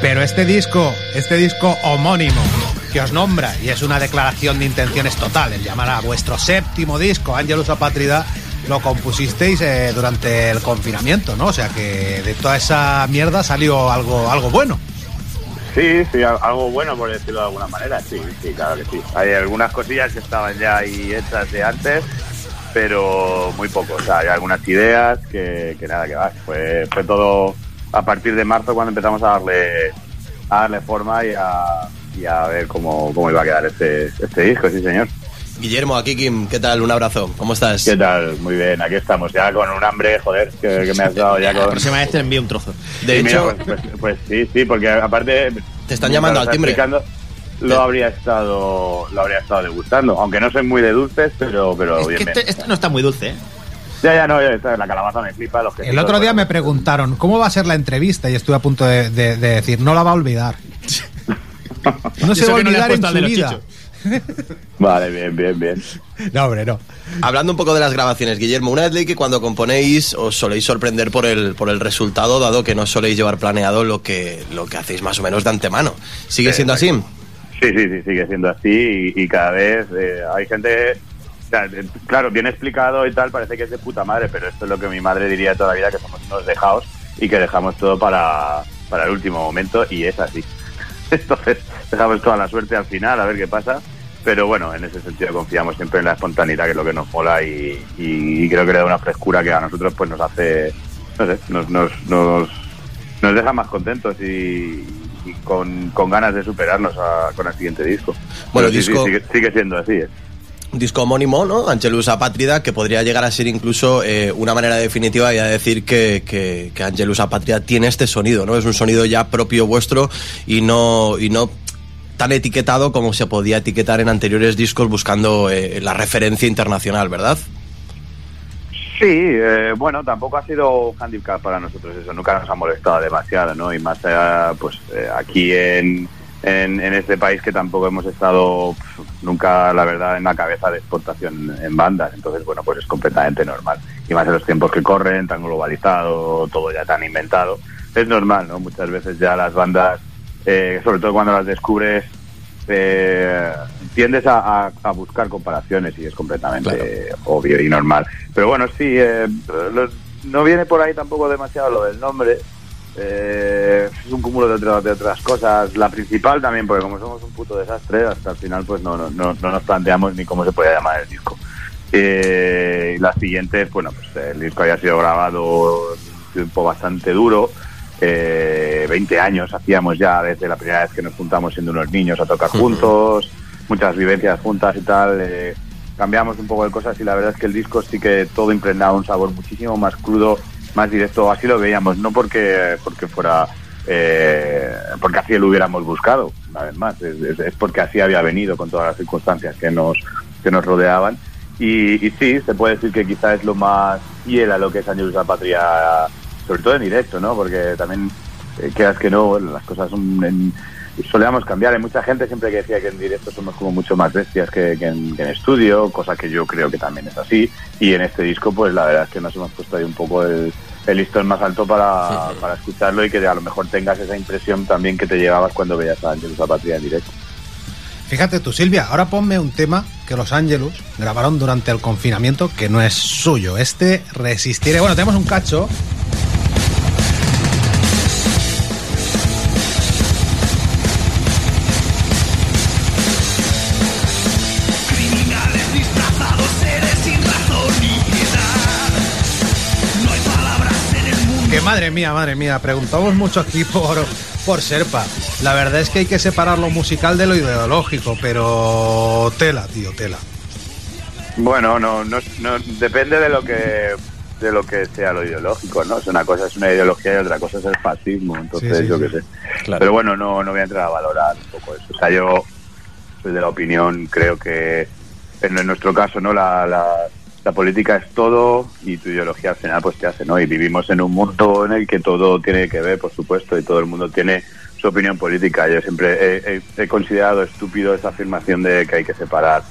Pero este disco, este disco homónimo, que os nombra, y es una declaración de intenciones total, el llamar a vuestro séptimo disco, Angelus Apatrida, lo compusisteis eh, durante el confinamiento, ¿no? O sea que de toda esa mierda salió algo, algo bueno. Sí, sí, algo bueno por decirlo de alguna manera, sí, sí, claro que sí. Hay algunas cosillas que estaban ya ahí hechas de antes, pero muy poco. O sea, hay algunas ideas que, que nada, que va. Fue, fue todo a partir de marzo cuando empezamos a darle, a darle forma y a, y a ver cómo, cómo iba a quedar este, este disco, sí señor. Guillermo, aquí Kim, ¿qué tal? Un abrazo, ¿cómo estás? ¿Qué tal? Muy bien, aquí estamos, ya con un hambre, joder, que, me has dado ya con... La próxima vez te envío un trozo. De hecho... Pues, pues, pues, sí, sí, porque aparte... Te están llamando al timbre. Lo habría estado lo habría estado degustando, aunque no soy muy de dulces, pero, pero es que este, este, no está muy dulce, ¿eh? Ya, ya, no, la calabaza me flipa. Los el otro día me preguntaron, ¿cómo va a ser la entrevista? Y estuve a punto de, decir, no la va a olvidar. no se va a olvidar en su vida. Vale, bien, bien, bien. No, hombre, no. Hablando un poco de las grabaciones, Guillermo, una vez leí que cuando componéis os soléis sorprender por el, por el resultado, dado que no soléis llevar planeado lo que, lo que hacéis más o menos de antemano. ¿Sigue siendo así? Sí, sí, sí, sigue siendo así y, cada vez eh, hay gente claro, bien explicado y tal, parece que es de puta madre, pero esto es lo que mi madre diría toda la vida, que somos unos dejados y que dejamos todo para, para el último momento y es así. Entonces, dejamos toda la suerte al final, a ver qué pasa. Pero bueno, en ese sentido confiamos siempre en la espontaneidad, que es lo que nos mola y, creo que le da una frescura que a nosotros pues nos hace, no sé, nos, nos, nos, deja más contentos y, con, ganas de superarnos con el siguiente disco. Bueno, disco... sigue, siendo así. ¿eh? Disco homónimo, ¿no? Angelus Apátrida, que podría llegar a ser incluso eh, una manera definitiva de decir que, que, que, Angelus Apátrida tiene este sonido, ¿no? Es un sonido ya propio vuestro y no, y no tan etiquetado como se podía etiquetar en anteriores discos buscando eh, la referencia internacional, ¿verdad? Sí, eh, bueno, tampoco ha sido handicap para nosotros eso, nunca nos ha molestado demasiado, ¿no? Y más allá, pues aquí en en, este país que tampoco hemos estado nunca, la verdad, en la cabeza de exportación en bandas. Entonces, bueno, pues es completamente normal. Y más en los tiempos que corren, tan globalizado, todo ya tan inventado. Es normal, ¿no? Muchas veces ya las bandas, eh, sobre todo cuando las descubres, eh, tiendes a, buscar comparaciones y es completamente obvio y normal. Pero bueno, sí, eh, no viene por ahí tampoco demasiado lo del nombre eh, es un cúmulo de, de, otras cosas. La principal también, porque como somos un puto desastre, hasta el final pues no, no, no, nos planteamos ni cómo se puede llamar el disco. Eh, las siguientes, bueno, pues el disco había sido grabado un tiempo bastante duro. Eh, 20 años hacíamos ya desde la primera vez que nos juntamos siendo unos niños a tocar juntos, muchas vivencias juntas y tal. Eh, cambiamos un poco de cosas y la verdad es que el disco sí que todo impregnaba un sabor muchísimo más crudo más directo, así lo veíamos, no porque, porque fuera, eh, porque así lo hubiéramos buscado, una vez más, es, porque así había venido con todas las circunstancias que nos, que nos rodeaban. Y, y sí, se puede decir que quizá es lo más fiel a lo que es Años la Patria, sobre todo en directo, ¿no? Porque también, eh, quedas que no, las cosas son en, solíamos cambiar. Hay mucha gente siempre que decía que en directo somos como mucho más bestias que, en, estudio, cosa que yo creo que también es así. Y en este disco, pues la verdad es que nos hemos puesto ahí un poco el, listón más alto para, para, escucharlo y que a lo mejor tengas esa impresión también que te llevabas cuando veías a Angelus Patria en directo. Fíjate tú, Silvia, ahora ponme un tema que los Ángelus grabaron durante el confinamiento que no es suyo. Este resistiré. Bueno, tenemos un cacho madre mía, madre mía, preguntamos mucho aquí por, por Serpa. La verdad es que hay que separar lo musical de lo ideológico, pero tela, tío, tela. Bueno, no, no, no depende de lo que de lo que sea lo ideológico, ¿no? Es una cosa es una ideología y otra cosa es el fascismo, entonces yo qué sé. Pero bueno, no, no voy a entrar a valorar un poco eso. O sea, yo soy de la opinión, creo que en nuestro caso, ¿no? la, la política es todo y tu ideología al final pues te hace, ¿no? Y vivimos en un mundo en el que todo tiene que ver, por supuesto, y todo el mundo tiene su opinión política. Yo siempre he, considerado estúpido esa afirmación de que hay que separar,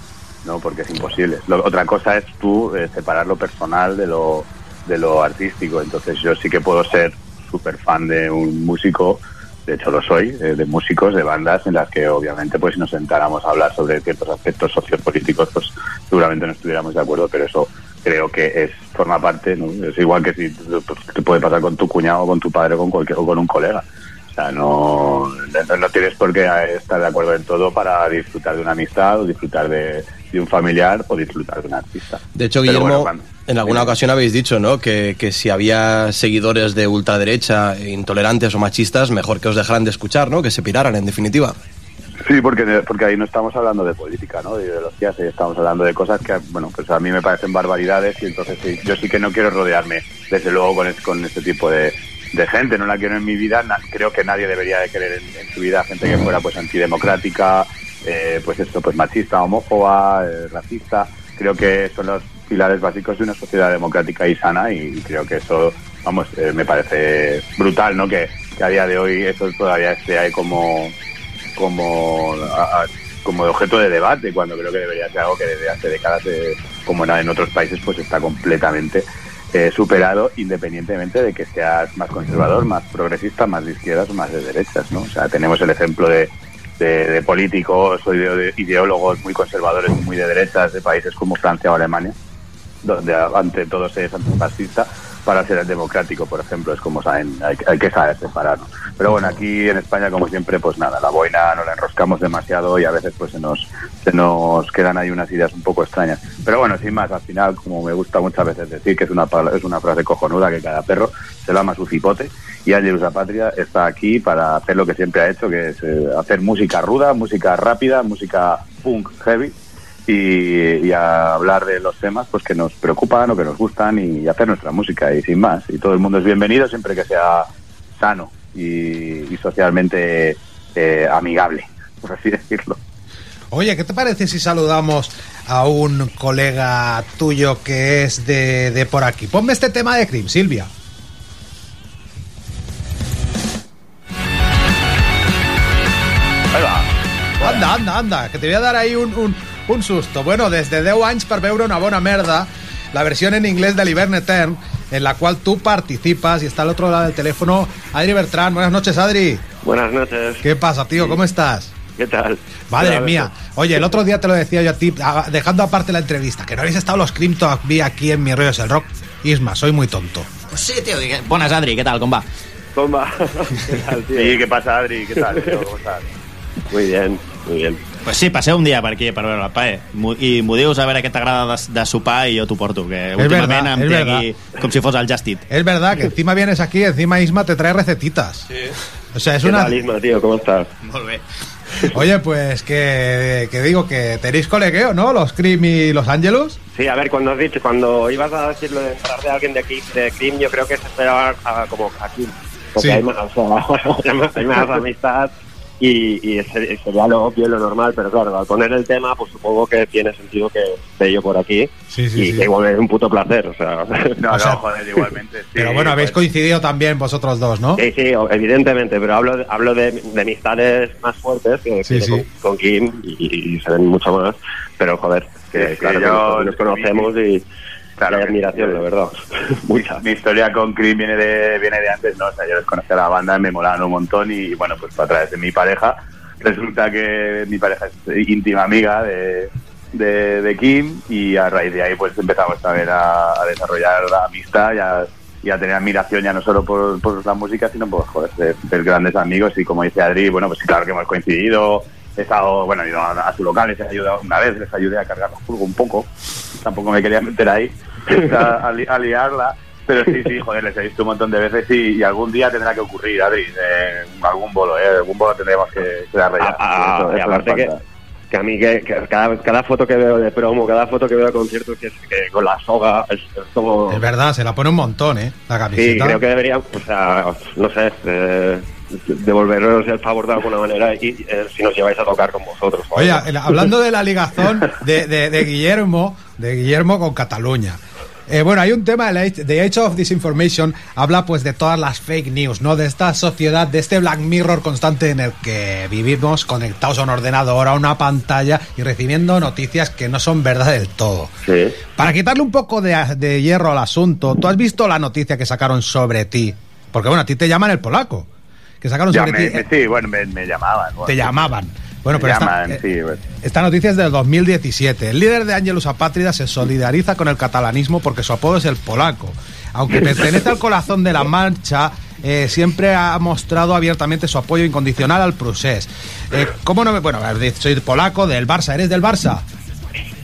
¿no? Porque es imposible. otra cosa es tú eh, separar lo personal de lo, de lo artístico. Entonces yo sí que puedo ser súper fan de un músico de hecho lo soy, eh, de músicos, de bandas en las que obviamente pues si nos sentáramos a hablar sobre ciertos aspectos sociopolíticos, pues seguramente no estuviéramos de acuerdo, pero eso creo que es forma parte, ¿no? es igual que si pues, te puede pasar con tu cuñado, con tu padre, con cualquier o con un colega. O sea, no, no, no tienes por qué estar de acuerdo en todo para disfrutar de una amistad o disfrutar de, de un familiar o disfrutar de un artista. De hecho, Guillermo, bueno, cuando- en alguna ocasión habéis dicho, ¿no? Que, que si había seguidores de ultraderecha, intolerantes o machistas, mejor que os dejaran de escuchar, ¿no? Que se piraran, en definitiva. Sí, porque, porque ahí no estamos hablando de política, ¿no? De ideologías, estamos hablando de cosas que, bueno, pues a mí me parecen barbaridades y entonces sí, yo sí que no quiero rodearme, desde luego, con, es- con este tipo de, de gente. No la quiero en mi vida. na- creo que nadie debería de querer en, en su vida gente que fuera pues antidemocrática, eh, pues esto, pues machista, homófoba, eh, racista. Creo que son los pilares básicos de una sociedad democrática y sana y, creo que eso, vamos, eh, me parece brutal, ¿no? Que, a día de hoy eso todavía esté ahí como como como objeto de debate cuando creo que debería ser algo que desde hace décadas eh, como en otros países pues está completamente eh, superado independientemente de que seas más conservador, más progresista, más de izquierdas o más de derechas, ¿no? O sea, tenemos el ejemplo de, de, de políticos o ideo- ideólogos muy conservadores y muy de derechas de países como Francia o Alemania, donde ante todo se es antifascista para ser democrático, por ejemplo, es como saben, hay, hay que saber separarnos. Pero bueno, aquí en España, como siempre, pues nada, la boina no la enroscamos demasiado y a veces pues se nos, se nos quedan ahí unas ideas un poco extrañas. Pero bueno, sin más, al final, como me gusta muchas veces decir, que es una, es una frase cojonuda, que cada perro se lo ama su cipote, y Ángelus Patria está aquí para hacer lo que siempre ha hecho, que es eh, hacer música ruda, música rápida, música punk heavy, y, y a hablar de los temas pues que nos preocupan o que nos gustan y hacer nuestra música y sin más. Y todo el mundo es bienvenido siempre que sea sano y, y socialmente eh, amigable, por así decirlo. Oye, ¿qué te parece si saludamos a un colega tuyo que es de, de por aquí? Ponme este tema de Cream, Silvia. Anda, anda, anda, que te voy a dar ahí un, un, un susto. Bueno, desde 10 anys per veure una bona merda, la versión en inglés del Hivern Etern, en la cual tú participas y está al otro lado del teléfono Adri Bertrán. Buenas noches, Adri. Buenas noches. ¿Qué pasa, tío? ¿Cómo estás? ¿Qué tal? Madre mía. Oye, el otro día te lo decía yo a ti, dejando aparte la entrevista, que no habéis estado los Crypto aquí en Mi Rollo es el Rock. Isma, soy muy tonto. Pues sí, tío. Buenas, Adri, ¿qué tal? ¿Cómo va? Com va? ¿Qué tal, tío? Sí, ¿qué pasa, Adri? ¿Qué tal? tío? ¿Cómo estás? Muy bien, muy bien. Pues sí, passeu un dia per aquí per veure el PAE i m'ho dius a veure què t'agrada de, de sopar i jo t'ho porto, que últimament verdad, em té verdad. aquí com si fos el Just Eat. Es verdad que encima vienes aquí, encima Isma te trae recetitas. O sea, es ¿Qué una... tal, Isma, tío? ¿Cómo estás? Molt bé. Oye, pues que, que digo que tenéis colegueo, ¿no? Los Cream y los Ángelus. Sí, a ver, cuando has dicho, cuando ibas a decirlo de de alguien de aquí, de Cream, yo creo que se esperaba a- como aquí. Porque Sí. hay más, o sea, hay más amistad y, y ese- sería lo obvio y lo normal, pero claro, al poner el tema, pues supongo que tiene sentido que esté yo por aquí. Sí, sí, y sí. que igual es un puto placer, o sea. No, O no, sea, joder, igualmente. sí, Pero bueno, habéis pues, coincidido también vosotros dos, ¿no? Sí, sí, evidentemente, pero hablo de, hablo de, de amistades más fuertes que Sí, que sí. Con, con Kim y, y se ven mucho más, pero joder, que claro, yo- nos, nos conocemos y Claro admiración, la verdad. Mucha. mi historia con Cream viene de, viene de antes, ¿no? O sea, yo les conocí a la banda, me molaban un montón y, bueno, pues a través de mi pareja, resulta que mi pareja es íntima amiga de, de, de Kim y a raíz de ahí pues empezamos también a, a desarrollar la amistad y a, y a tener admiración ya no solo por, por la música, sino por, joder, ser, ser grandes amigos y como dice Adri, bueno, pues claro que hemos coincidido, he estado, bueno, he ido a, a su local, les he ayudado una vez, les ayudé a cargar la furgo un poco, tampoco me quería meter ahí a, a li- a liarla. Pero sí, sí, joder, les he visto un montón de veces y, y algún día tendrá que ocurrir, Adri, eh, algún bolo, ¿eh? Algún bolo tendremos que, que darle ya. Ah, Eso- y eso aparte que, que a mí que, que cada, cada foto que veo de promo, cada foto que veo de conciertos que, es- que con la soga es, es como... Es verdad, se la pone un montón, ¿eh? La Sí, camiseta. creo que deberían, o sea, no sé, eh, devolveros el favor de alguna manera y eh, si nos lleváis a tocar con vosotros. o Oye, hablando de la ligazón de, de- de Guillermo, de Guillermo con Cataluña. Eh, bueno, hay un tema, The Age of Disinformation, habla pues de todas las fake news, ¿no? De esta sociedad, de este Black Mirror constante en el que vivimos conectados a un ordenador, a una pantalla y recibiendo noticias que no son verdad del todo. Sí. Para quitarle un poco de, de hierro al asunto, ¿tú has visto la noticia que sacaron sobre ti? Porque bueno, a ti te llaman el polaco. que sacaron Ya sobre me- ti. me- sí, bueno, me, me llamaban. bueno. Te llamaban. Bueno, pero esta, eh, sí, bueno. esta noticia es del 2017. El líder de Ángelus Apátrida se solidariza con el catalanismo porque su apodo es el polaco. Aunque pertenece al corazón de la marcha, eh, siempre ha mostrado abiertamente su apoyo incondicional al Prusés. Eh, ¿Cómo no me.? Bueno, soy polaco del Barça. ¿Eres del Barça?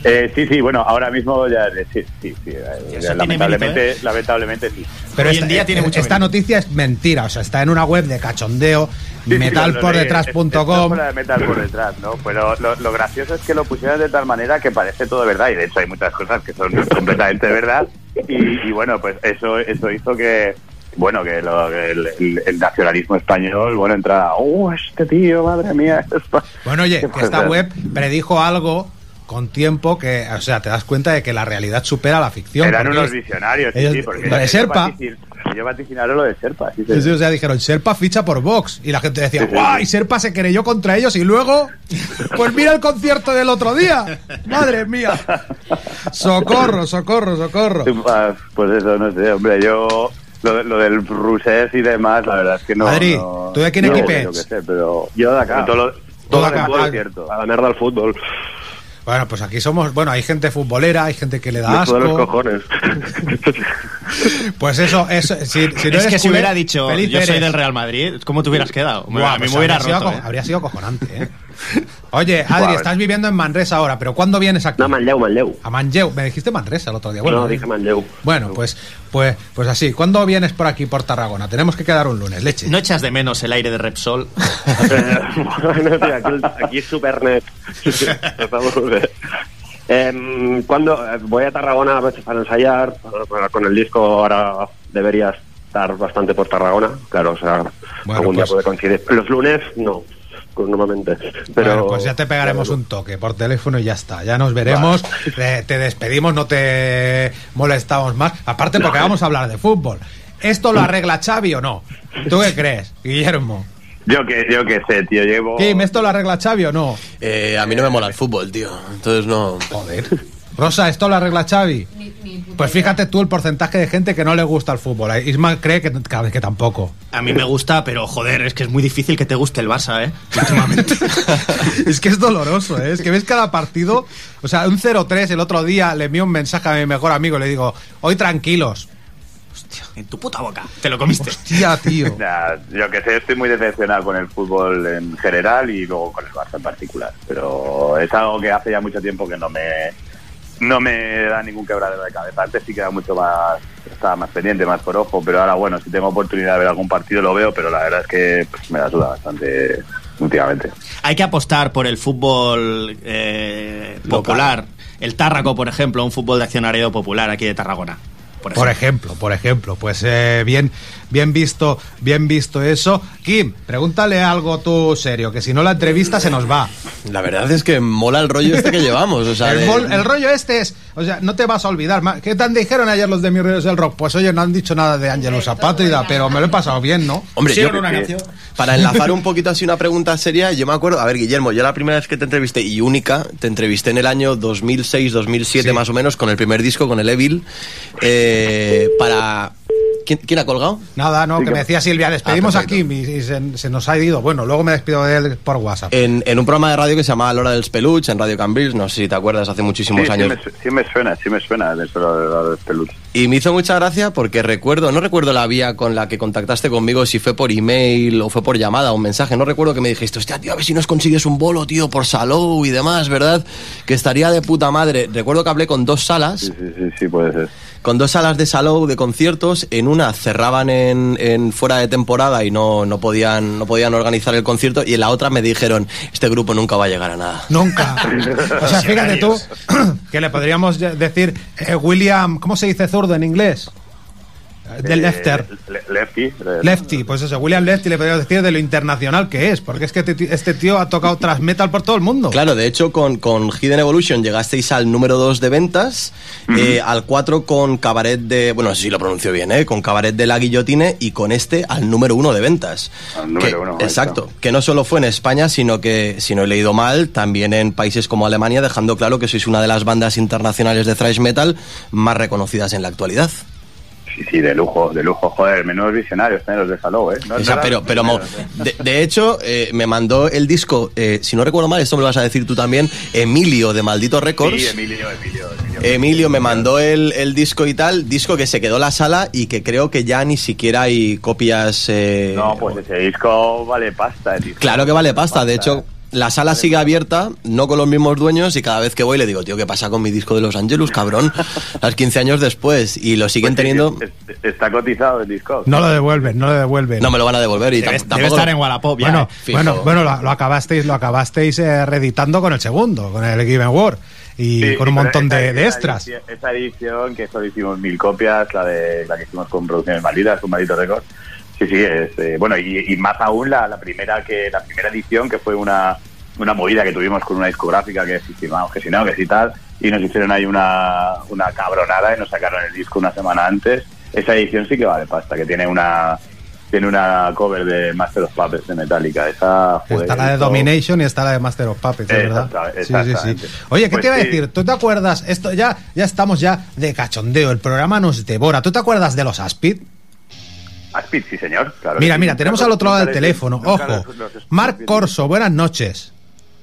Eh, sí, sí, bueno, ahora mismo ya, sí, sí, sí, eh, lamentablemente, mérito, ¿eh? lamentablemente sí. Pero Hoy esta, en día tiene eh, mucho esta mérito. noticia es mentira. O sea, está en una web de cachondeo, Sí, sí, metalpordetrás.com. por la de metal por detrás, ¿no? Pero lo, lo gracioso es que lo pusieron de tal manera que parece todo verdad y de hecho hay muchas cosas que son completamente verdad y, y bueno, pues eso eso hizo que bueno, que, lo- que el, el- el nacionalismo español, bueno, entrara, oh, este tío, madre mía. esto-". Bueno, oye, ¿Qué que esta web predijo algo con tiempo que, o sea, te das cuenta de que la realidad supera la ficción. Eran unos visionarios, sí, ellos- sí, porque lo de Serpa. ellos vaticinaron lo de Serpa, sí, sí. Sí, o sea, dijeron, Serpa ficha por Vox. Y la gente decía, Sí, sí, ¡guau! sí. Y Serpa se querelló contra ellos. Y luego, pues mira el concierto del otro día. ¡Madre mía! Socorro, socorro, socorro. Ah, Pues eso, no sé, hombre, yo lo, lo del rusés y demás, la verdad es que no. Adri, no- ¿tú de qué no, equipo yo sé, pero Yo de acá. todo lo, Todo todo acá, el fútbol ah, es cierto. A la mierda al fútbol. Bueno, pues aquí somos, bueno, hay gente futbolera, hay gente que le da sudan los asco. cojones. Pues eso, eso si, si no es eres que si hubiera dicho yo soy eres. del Real Madrid, ¿cómo te hubieras quedado? A mí pues me hubiera habría sido roto. ¿eh? Habría sido acojonante, ¿eh? Oye, Adri, Buah, estás viviendo en Manresa ahora, pero ¿cuándo vienes aquí? No, Manlleu, Manlleu. A Manlleu. Me dijiste Manresa el otro día. Bueno, no, dije Manlleu. Bueno, pues, pues, pues así. ¿Cuándo vienes por aquí, por Tarragona? Tenemos que quedar un lunes, leche. ¿No echas de menos el aire de Repsol? Eh, bueno, tío, aquí, aquí es. Em, cuando eh, voy a Tarragona a veces para ensayar, con el disco ahora debería estar bastante por Tarragona, claro, o sea, Bueno, algún pues- día puede coincidir. Los lunes no, pues normalmente. Pero, Bueno, pues ya te pegaremos un toque por teléfono y ya está. Ya nos veremos. Eh, te despedimos, no te molestamos más. Aparte, porque vamos a hablar de fútbol. ¿Esto lo arregla Xavi o no? ¿Tú qué crees, Guillermo? Yo que, yo que sé, tío, llevo. Kim, ¿esto lo arregla Xavi o no? Eh, a mí no me mola el fútbol, tío. Entonces no. Joder. Rosa, ¿esto lo arregla Xavi? Pues fíjate tú el porcentaje de gente que no le gusta el fútbol. Isma cree que, que, que tampoco. A mí me gusta, pero joder, es que es muy difícil que te guste el Barça, ¿eh? Últimamente. es que es doloroso, ¿eh? Es que ves cada partido. O sea, un 0-3 el otro día le envío un mensaje a mi mejor amigo. Le digo, hoy tranquilos. en tu puta boca. Te lo comiste. Hostia, tío. Nah, yo que sé, estoy muy decepcionado con el fútbol en general y luego con el Barça en particular. Pero es algo que hace ya mucho tiempo que no me no me da ningún quebradero de cabeza. Antes sí que era mucho más, estaba más pendiente, más por ojo, pero ahora bueno, si tengo oportunidad de ver algún partido lo veo, pero la verdad es que pues, me la suda bastante últimamente. Hay que apostar por el fútbol eh, popular. El Tárraco, por ejemplo, un fútbol de accionariado popular aquí de Tarragona. Por Por ejemplo. por ejemplo, pues eh, bien, bien visto, bien visto eso. Kim, pregúntale algo tú serio, que si no la entrevista se nos va. La verdad es que mola el rollo este que llevamos. O sea, el, de- mol- el rollo este es, o sea, no te vas a olvidar. ¿Qué tan dijeron ayer los de Mis Ríos del Rock? Pues oye, no han dicho nada de Ángelus Apátrida, pero me lo he pasado bien, ¿no? Hombre, yo, Pusieron una canción. para enlazar un poquito así una pregunta seria, yo me acuerdo, a ver, Guillermo, yo la primera vez que te entrevisté y única, te entrevisté en el año 2006-2007 Sí. más o menos, con el primer disco, con el Evil, eh, para... ¿Quién, quién ha colgado? Nada, no, Sí, que me decía Silvia, despedimos Ah, a. Kim y, y se, se nos ha ido. Bueno, luego me despido de él por WhatsApp. En, en un programa de radio que se llamaba L'Hora dels Peluche, en Radio Cambrils, no sé si te acuerdas, hace muchísimos Sí, sí años. me, sí me suena, sí me suena de eso de los peluches. Y me hizo mucha gracia porque recuerdo, no recuerdo la vía con la que contactaste conmigo, si fue por email o fue por llamada o un mensaje, no recuerdo que me dijiste, hostia, tío, a ver si nos consigues un bolo, tío, por Salou y demás, ¿verdad? Que estaría de puta madre. Recuerdo que hablé con dos salas, Sí, sí, sí, sí, puede ser. Con dos salas de Salou de conciertos, en una cerraban en, en fuera de temporada y no, no, podían, no podían organizar el concierto, y en la otra me dijeron, este grupo nunca va a llegar a nada. Nunca. O sea, fíjate tú que le podríamos decir eh, William, ¿cómo se dice zurdo en inglés? Del Eh, Lefter. Le- Lefty. Lefty, pues eso, William Lefty le podríamos decir de lo internacional que es, porque es que este tío- este tío ha tocado tras metal por todo el mundo. Claro, de hecho, con, con Hidden Evolution llegasteis al número 2 de ventas, eh, al 4 con Cabaret de. Bueno, no sé si lo pronuncio bien, ¿eh? Con Cabaret de la Guillotine y con este al número 1 de ventas. Al número Que- uno, ahí exacto. está. Que no solo fue en España, sino que, si no he leído mal, también en países como Alemania, dejando claro que sois una de las bandas internacionales de thrash metal más reconocidas en la actualidad. Sí, sí, de lujo, de lujo, joder, menudos visionarios, ¿eh? los de Salou, ¿eh? No, O sea, pero, pero de hecho, eh, me mandó el disco, eh, si no recuerdo mal, esto me lo vas a decir tú también, Emilio de Maldito Records. Sí, Emilio, Emilio, Emilio. Emilio me mandó el, el disco y tal, disco que se quedó en la sala y que creo que ya ni siquiera hay copias. eh, No, pues ese disco vale pasta. el disco. Claro que vale pasta, de hecho. La sala sigue abierta, no con los mismos dueños, y cada vez que voy le digo, tío, ¿qué pasa con mi disco de Los Angelus, cabrón? Las 15 años después, y lo siguen Pues teniendo. es- es- Está cotizado el disco. No lo devuelven, no lo devuelven. No me lo van a devolver y Debe, tam- debe tampoco. estar en Wallapop ya. bueno, ¿eh? bueno, bueno, lo, lo acabasteis, lo acabasteis eh, reeditando con el segundo, con el Given War y Sí, con un montón esa- de, de esa extras. edición- Esa edición, que solo hicimos mil copias, la de la que hicimos con Producciones Malditas, con Maldito Record. Sí, sí, es, eh, bueno, y, y más aún la, la primera que la primera edición, que fue una, una movida que tuvimos con una discográfica que si firmamos, que si no, que si tal, y nos hicieron ahí una, una cabronada y nos sacaron el disco una semana antes. Esa edición sí que vale pasta, que tiene una tiene una cover de Master of Puppets de Metallica. Esa, Está la de Domination y está la de Master of Puppets, es ¿verdad? Sí, sí, sí. Oye, ¿qué Pues te iba a sí. decir? ¿Tú te acuerdas? Esto ya, ya estamos ya de cachondeo, el programa nos devora. ¿Tú te acuerdas de los Aspid? Aspid, sí, señor. claro Mira, mira, tenemos al otro lado del teléfono. Ojo, Marc Corso, buenas noches.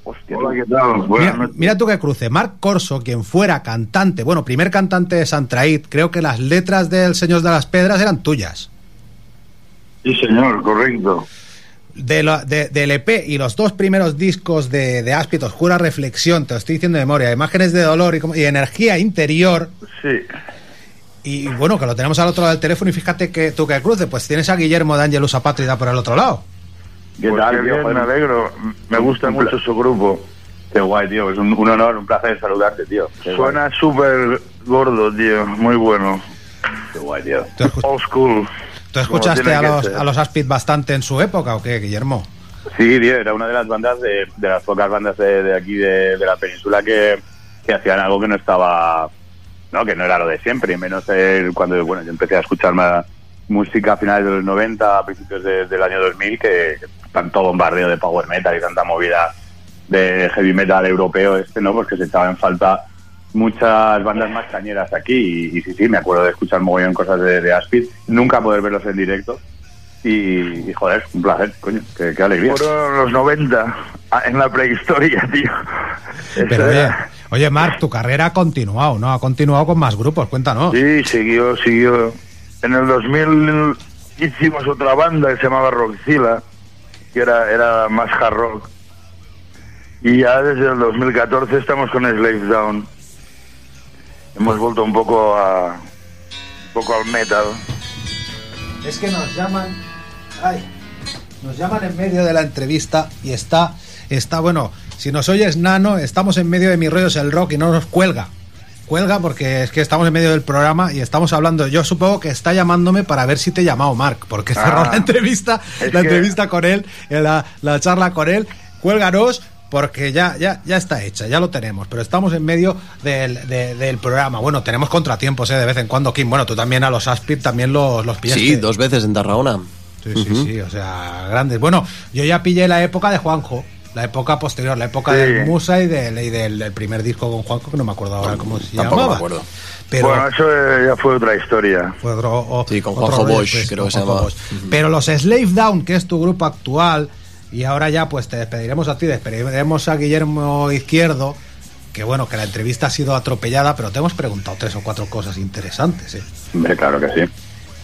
Hostia, Hola. ¿qué tal? Buenas Mira, noches. mira tú que cruce. Marc Corso, quien fuera cantante, bueno, primer cantante de Santraid, creo que las letras del Señor de las Pedras eran tuyas. Sí, señor, correcto. De lo- de- del EP y los dos primeros discos de, de Aspid, Oscura Reflexión, te lo estoy diciendo de memoria, Imágenes de Dolor y, como- y Energía Interior, Sí. Y bueno, que lo tenemos al otro lado del teléfono y fíjate que tú que cruce, pues tienes a Guillermo de Angelus Apátrida por el otro lado. ¿Qué Pues tal, tío? me alegro. Me gusta un mucho su grupo. Qué guay, tío. Es un, un honor, un placer saludarte, tío. Qué. Suena súper gordo, tío. Muy bueno. Qué guay, tío. ¿Tú, escu- Old school. tú escuchaste a los, a los Aspid bastante en su época o qué, Guillermo? Sí, tío, era una de las bandas, de, de las pocas bandas de, de aquí de, de la península que, que hacían algo que no estaba, no, que no era lo de siempre, y menos el- cuando, bueno, yo empecé a escuchar más música a finales de los 90, a principios de- del año 2000, que, que tanto bombardeo de power metal y tanta movida de heavy metal europeo este, ¿no? Porque se echaba en falta muchas bandas más cañeras aquí y, y sí, sí, me acuerdo de escuchar mogollón cosas de, de Aspid, nunca poder verlos en directo y, y, joder, un placer, coño, qué, qué alegría. Fueron los 90, ah, en la prehistoria, tío. Pero era- oye, Marc, tu carrera ha continuado, ¿no? Ha continuado con más grupos, cuéntanos. Sí, siguió, siguió. En el 2000 hicimos otra banda que se llamaba Rockzilla, que era, era más hard rock. Y ya desde el 2014 estamos con Slave Down. Hemos vuelto un poco a un poco al metal. Es que nos llaman. Ay, nos llaman en medio de la entrevista y está. Está, bueno, si nos oyes nano, estamos en medio de mis rollos el rock y no nos cuelga. Cuelga porque es que estamos en medio del programa y estamos hablando. Yo supongo que está llamándome para ver si te he llamado Marc, porque cerró Ah, la entrevista, la que- entrevista con él, eh, la, la charla con él. Cuélganos porque ya, ya, ya está hecha, ya lo tenemos, pero estamos en medio del, de- del programa. Bueno, tenemos contratiempos eh, de vez en cuando, Kim. Bueno, tú también a los Aspid también los, los pillaste. Sí, dos veces en Tarragona. Sí, sí, sí, o sea, grandes. Bueno, yo ya pillé la época de Juanjo, la época posterior, la época Sí. del Musa y del, y del, del primer disco con Juanjo, que no me acuerdo ahora cómo se Tampoco me llamaba. acuerdo. Pero Bueno, eso ya fue otra historia. fue otro, o- Sí, con otro Juanjo Bosch, después, creo que se Juanjo llamaba. Bosch. Pero los Slave Down, que es tu grupo actual, y ahora ya pues te despediremos a ti, despediremos a Guillermo Izquierdo, que bueno, que la entrevista ha sido atropellada, pero te hemos preguntado tres o cuatro cosas interesantes, ¿eh? Hombre, claro que sí.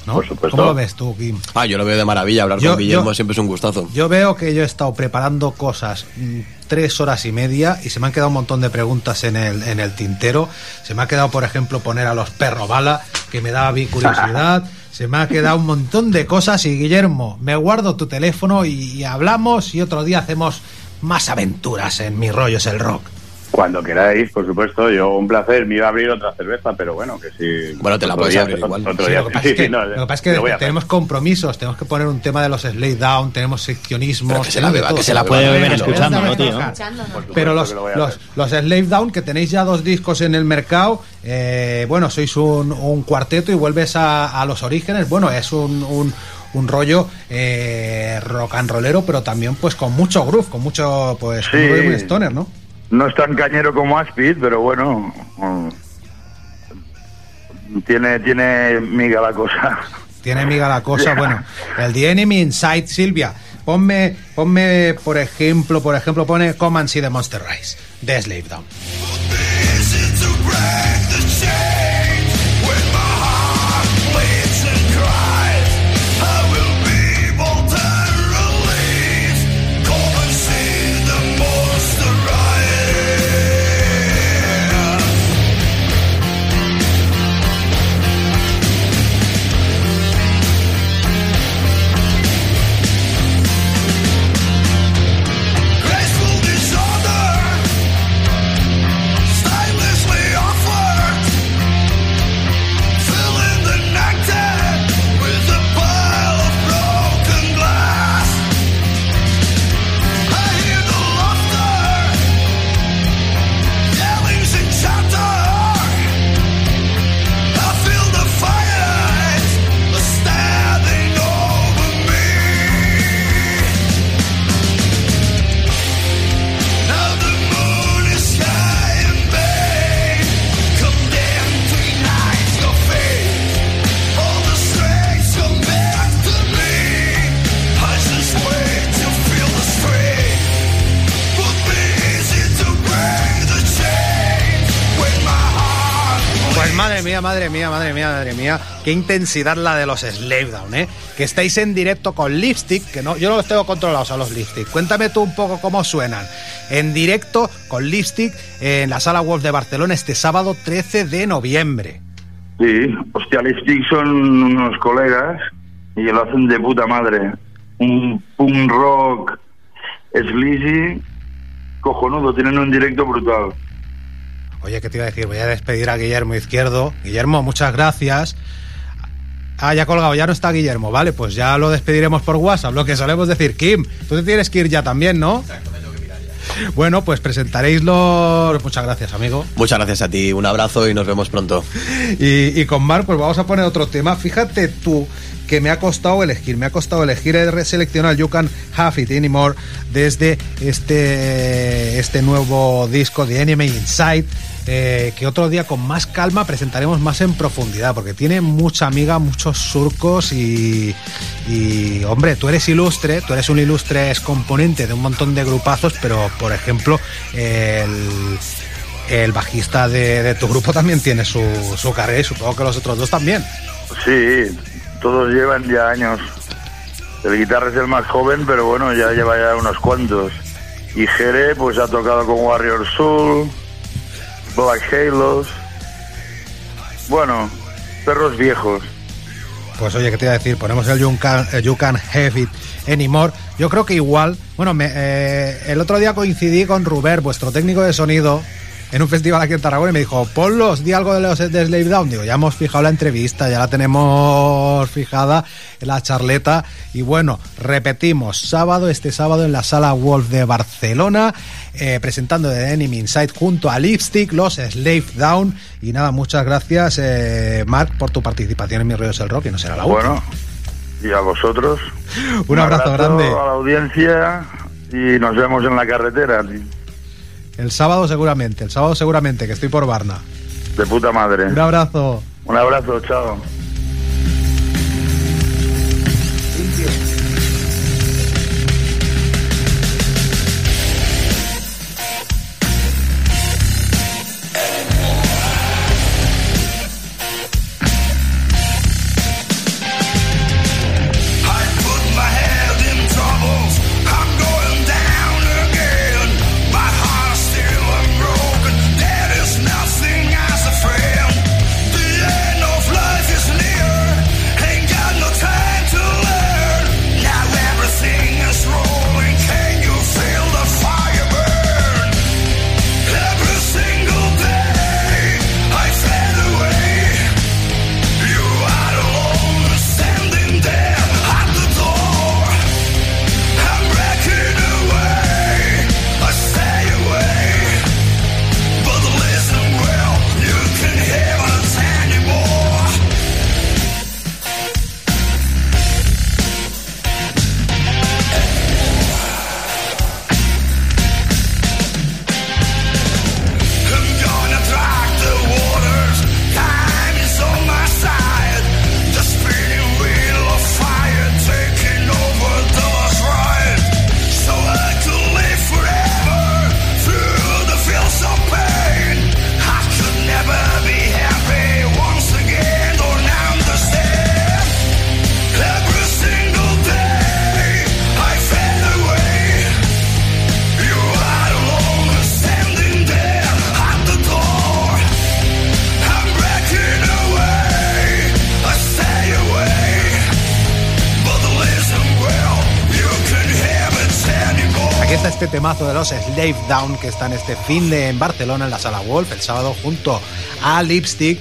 ¿No? Por supuesto. ¿Cómo lo ves tú, Kim? Ah, yo lo veo de maravilla. Hablar Yo- con Guillermo yo- siempre es un gustazo. Yo veo que yo he estado preparando cosas mm, tres horas y media y se me han quedado un montón de preguntas en el, en el tintero. Se me ha quedado, por ejemplo, poner a los perro bala, que me daba bien curiosidad. se me ha quedado un montón de cosas y Guillermo, me guardo tu teléfono y, y hablamos y otro día hacemos más aventuras en Mi Rollo es el Rock. Cuando queráis, por supuesto, yo un placer. Me iba a abrir otra cerveza, pero bueno, que sí. Bueno, te la puedes día- abrir otro- igual. otro Sí, día. lo que pasa Sí, es que, sí, no, lo que, pasa es que lo voy a hacer. tenemos compromisos, tenemos que poner un tema de los Slay Down, tenemos seccionismo. Pero que se la beba, todo. que se la puede beber escuchando, ¿no, tío? Pero los, lo los, los Slave Down, que tenéis ya dos discos en el mercado, eh, bueno, sois un, un cuarteto y vuelves a, a los orígenes. Bueno, es un, un, un rollo eh, rock and rollero, pero también pues con mucho groove, con mucho, pues, con Sí. un rollo muy stoner, ¿no? No es tan cañero como Aspid, pero bueno. mm, tiene, tiene miga la cosa. Tiene miga la cosa, bueno, el The Enemy Inside, Silvia. Ponme, ponme, por ejemplo, por ejemplo, pone Come and See the Monster Rise, de Slave Down. Qué intensidad la de los Slave Down, ¿eh? Que estáis en directo con Lipstick, que no, yo no los tengo controlados a los Lipstick. Cuéntame tú un poco cómo suenan. En directo con Lipstick en la Sala Wolf de Barcelona este sábado 13 de noviembre. Sí, hostia, Lipstick son unos colegas y lo hacen de puta madre. Un punk rock sleazy, cojonudo, tienen un directo brutal. Oye, ¿qué te iba a decir? Voy a despedir a Guillermo Izquierdo. Guillermo, muchas gracias. Ah, ya colgado, ya no está Guillermo, vale, pues ya lo despediremos por WhatsApp, lo que solemos decir. Kim, tú te tienes que ir ya también, ¿no? Exacto, me tengo que mirar ya. Bueno, pues presentaréis los... Muchas gracias, amigo. Muchas gracias a ti, un abrazo y nos vemos pronto. Y, y con Marc, pues vamos a poner otro tema. Fíjate tú que me ha costado elegir, me ha costado elegir el seleccionar You Can Have It Anymore desde este, este nuevo disco de Enemy Inside. Eh, que otro día con más calma presentaremos más en profundidad, porque tiene mucha amiga, muchos surcos y, y, hombre, tú eres ilustre, tú eres un ilustre componente de un montón de grupazos, pero por ejemplo, el, el bajista de, de, tu grupo también tiene su, su carrera y supongo que los otros dos también. Sí, todos llevan ya años. El guitarra es el más joven, pero bueno, ya lleva ya unos cuantos. Y Jere, pues ha tocado con Warrior Soul, Black Halos. Bueno, perros viejos. Pues oye, ¿qué te iba a decir? Ponemos el You Can, you can Have It Anymore. Yo creo que igual, bueno, me, eh, el otro día coincidí con Ruber, vuestro técnico de sonido, en un festival aquí en Tarragona y me dijo, ponlos, di algo de los de Slave Down. Digo, ya hemos fijado la entrevista, ya la tenemos fijada en la charleta. Y bueno, repetimos, sábado, este sábado en la sala Wolf de Barcelona, eh, presentando The Enemy Inside junto a Lipstick, los Slave Down. Y nada, muchas gracias, eh, Mark, por tu participación en Mi Ríos el Rock, y no será la bueno, última. y a vosotros. un, un abrazo, abrazo grande. A la audiencia y nos vemos en la carretera. El sábado seguramente, el sábado seguramente, que estoy por Barna. De puta madre. Un abrazo. Un abrazo, chao. Temazo de los Slave Down que están este fin de en Barcelona en la Sala Wolf el sábado junto a Lipstick.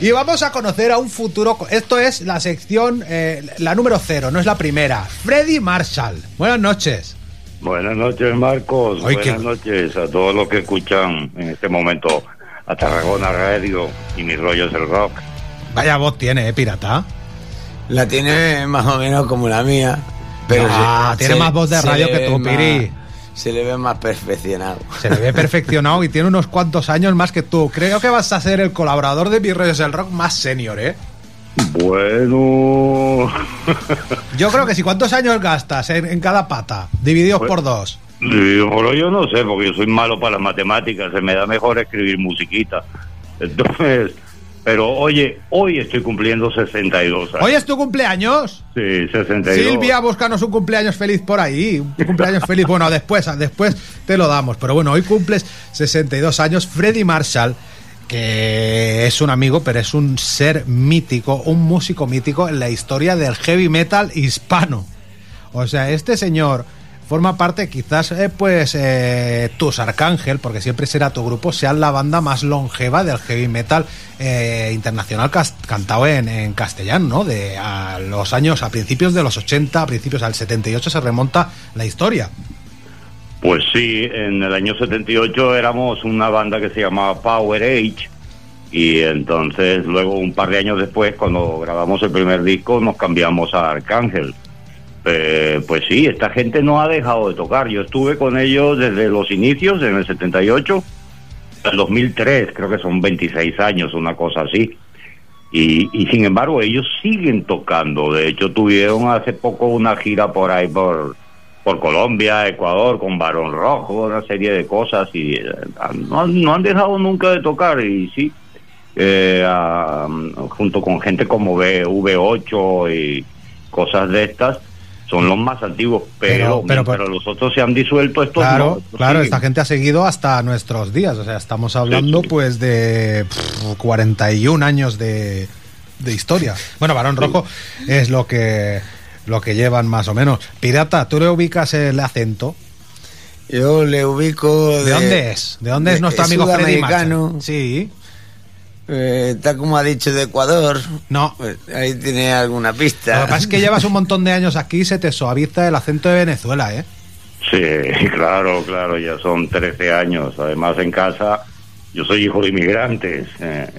Y vamos a conocer a un futuro. Esto es la sección, eh, la número cero, no es la primera. Freddy Marshall. Buenas noches. Buenas noches, Marcos. Ay, Buenas qué- noches a todos los que escuchan en este momento a Tarragona Radio y mis rollos del rock. Vaya voz tiene, ¿eh, pirata? La tiene más o menos como la mía. Pero Ah, se- tiene se- más voz de radio que tú, más- Piri. Se le ve más perfeccionado. Se le ve perfeccionado y tiene unos cuantos años más que tú. Creo que vas a ser el colaborador de Rollos del Rock más senior, ¿eh? Bueno, Yo creo que sí. ¿Cuántos años gastas en, en cada pata? Divididos Pues- por dos. pero yo no sé, porque yo soy malo para las matemáticas, se me da mejor escribir musiquita. Entonces, pero oye, hoy estoy cumpliendo 62 años. ¿Hoy es tu cumpleaños? Sí, 62. Silvia, búscanos un cumpleaños feliz por ahí. Un cumpleaños feliz. Bueno, después, después te lo damos. Pero bueno, hoy cumples 62 años. Freddy Marshall, que es un amigo, pero es un ser mítico, un músico mítico en la historia del heavy metal hispano. O sea, este señor forma parte, quizás, eh, pues, eh, tus Arcángel, porque siempre será tu grupo, sean la banda más longeva del heavy metal eh, internacional cantado en, castellano, ¿no? De a los años, a principios de los 80, a principios del 78 se remonta la historia. Pues sí, en el año 78 éramos una banda que se llamaba Power Age y entonces luego un par de años después cuando grabamos el primer disco nos cambiamos a Arcángel. Eh, pues sí, esta gente no ha dejado de tocar. Yo estuve con ellos desde los inicios, en el 78, el 2003, creo que son 26 años, una cosa así. Y, sin embargo ellos siguen tocando. De hecho tuvieron hace poco una gira por ahí por, por Colombia, Ecuador, con Barón Rojo, una serie de cosas y eh, no, no han dejado nunca de tocar y sí, eh, junto con gente como V- V8 y cosas de estas, son los más antiguos, pero, Pero- pero- pero, los otros se han disuelto, estos Claro, no, estos claro, siguen. esta gente ha seguido hasta nuestros días. O sea, estamos hablando sí. pues de pff, 41 años de, de historia. Bueno, Barón Rojo es lo que lo que llevan más o menos. Pirata, tú le ubicas el acento. Yo le ubico. ¿De, dónde es? ¿De dónde es nuestro amigo Freddy. Marshall? Sí. Eh, está como ha dicho de Ecuador. No. Pues ahí tiene alguna Lo pista. que pasa es que llevas un montón de años aquí y se te suaviza el acento de Venezuela, ¿eh? Sí, claro, claro, ya son 13 años. Además, en casa, yo soy hijo de inmigrantes. eh,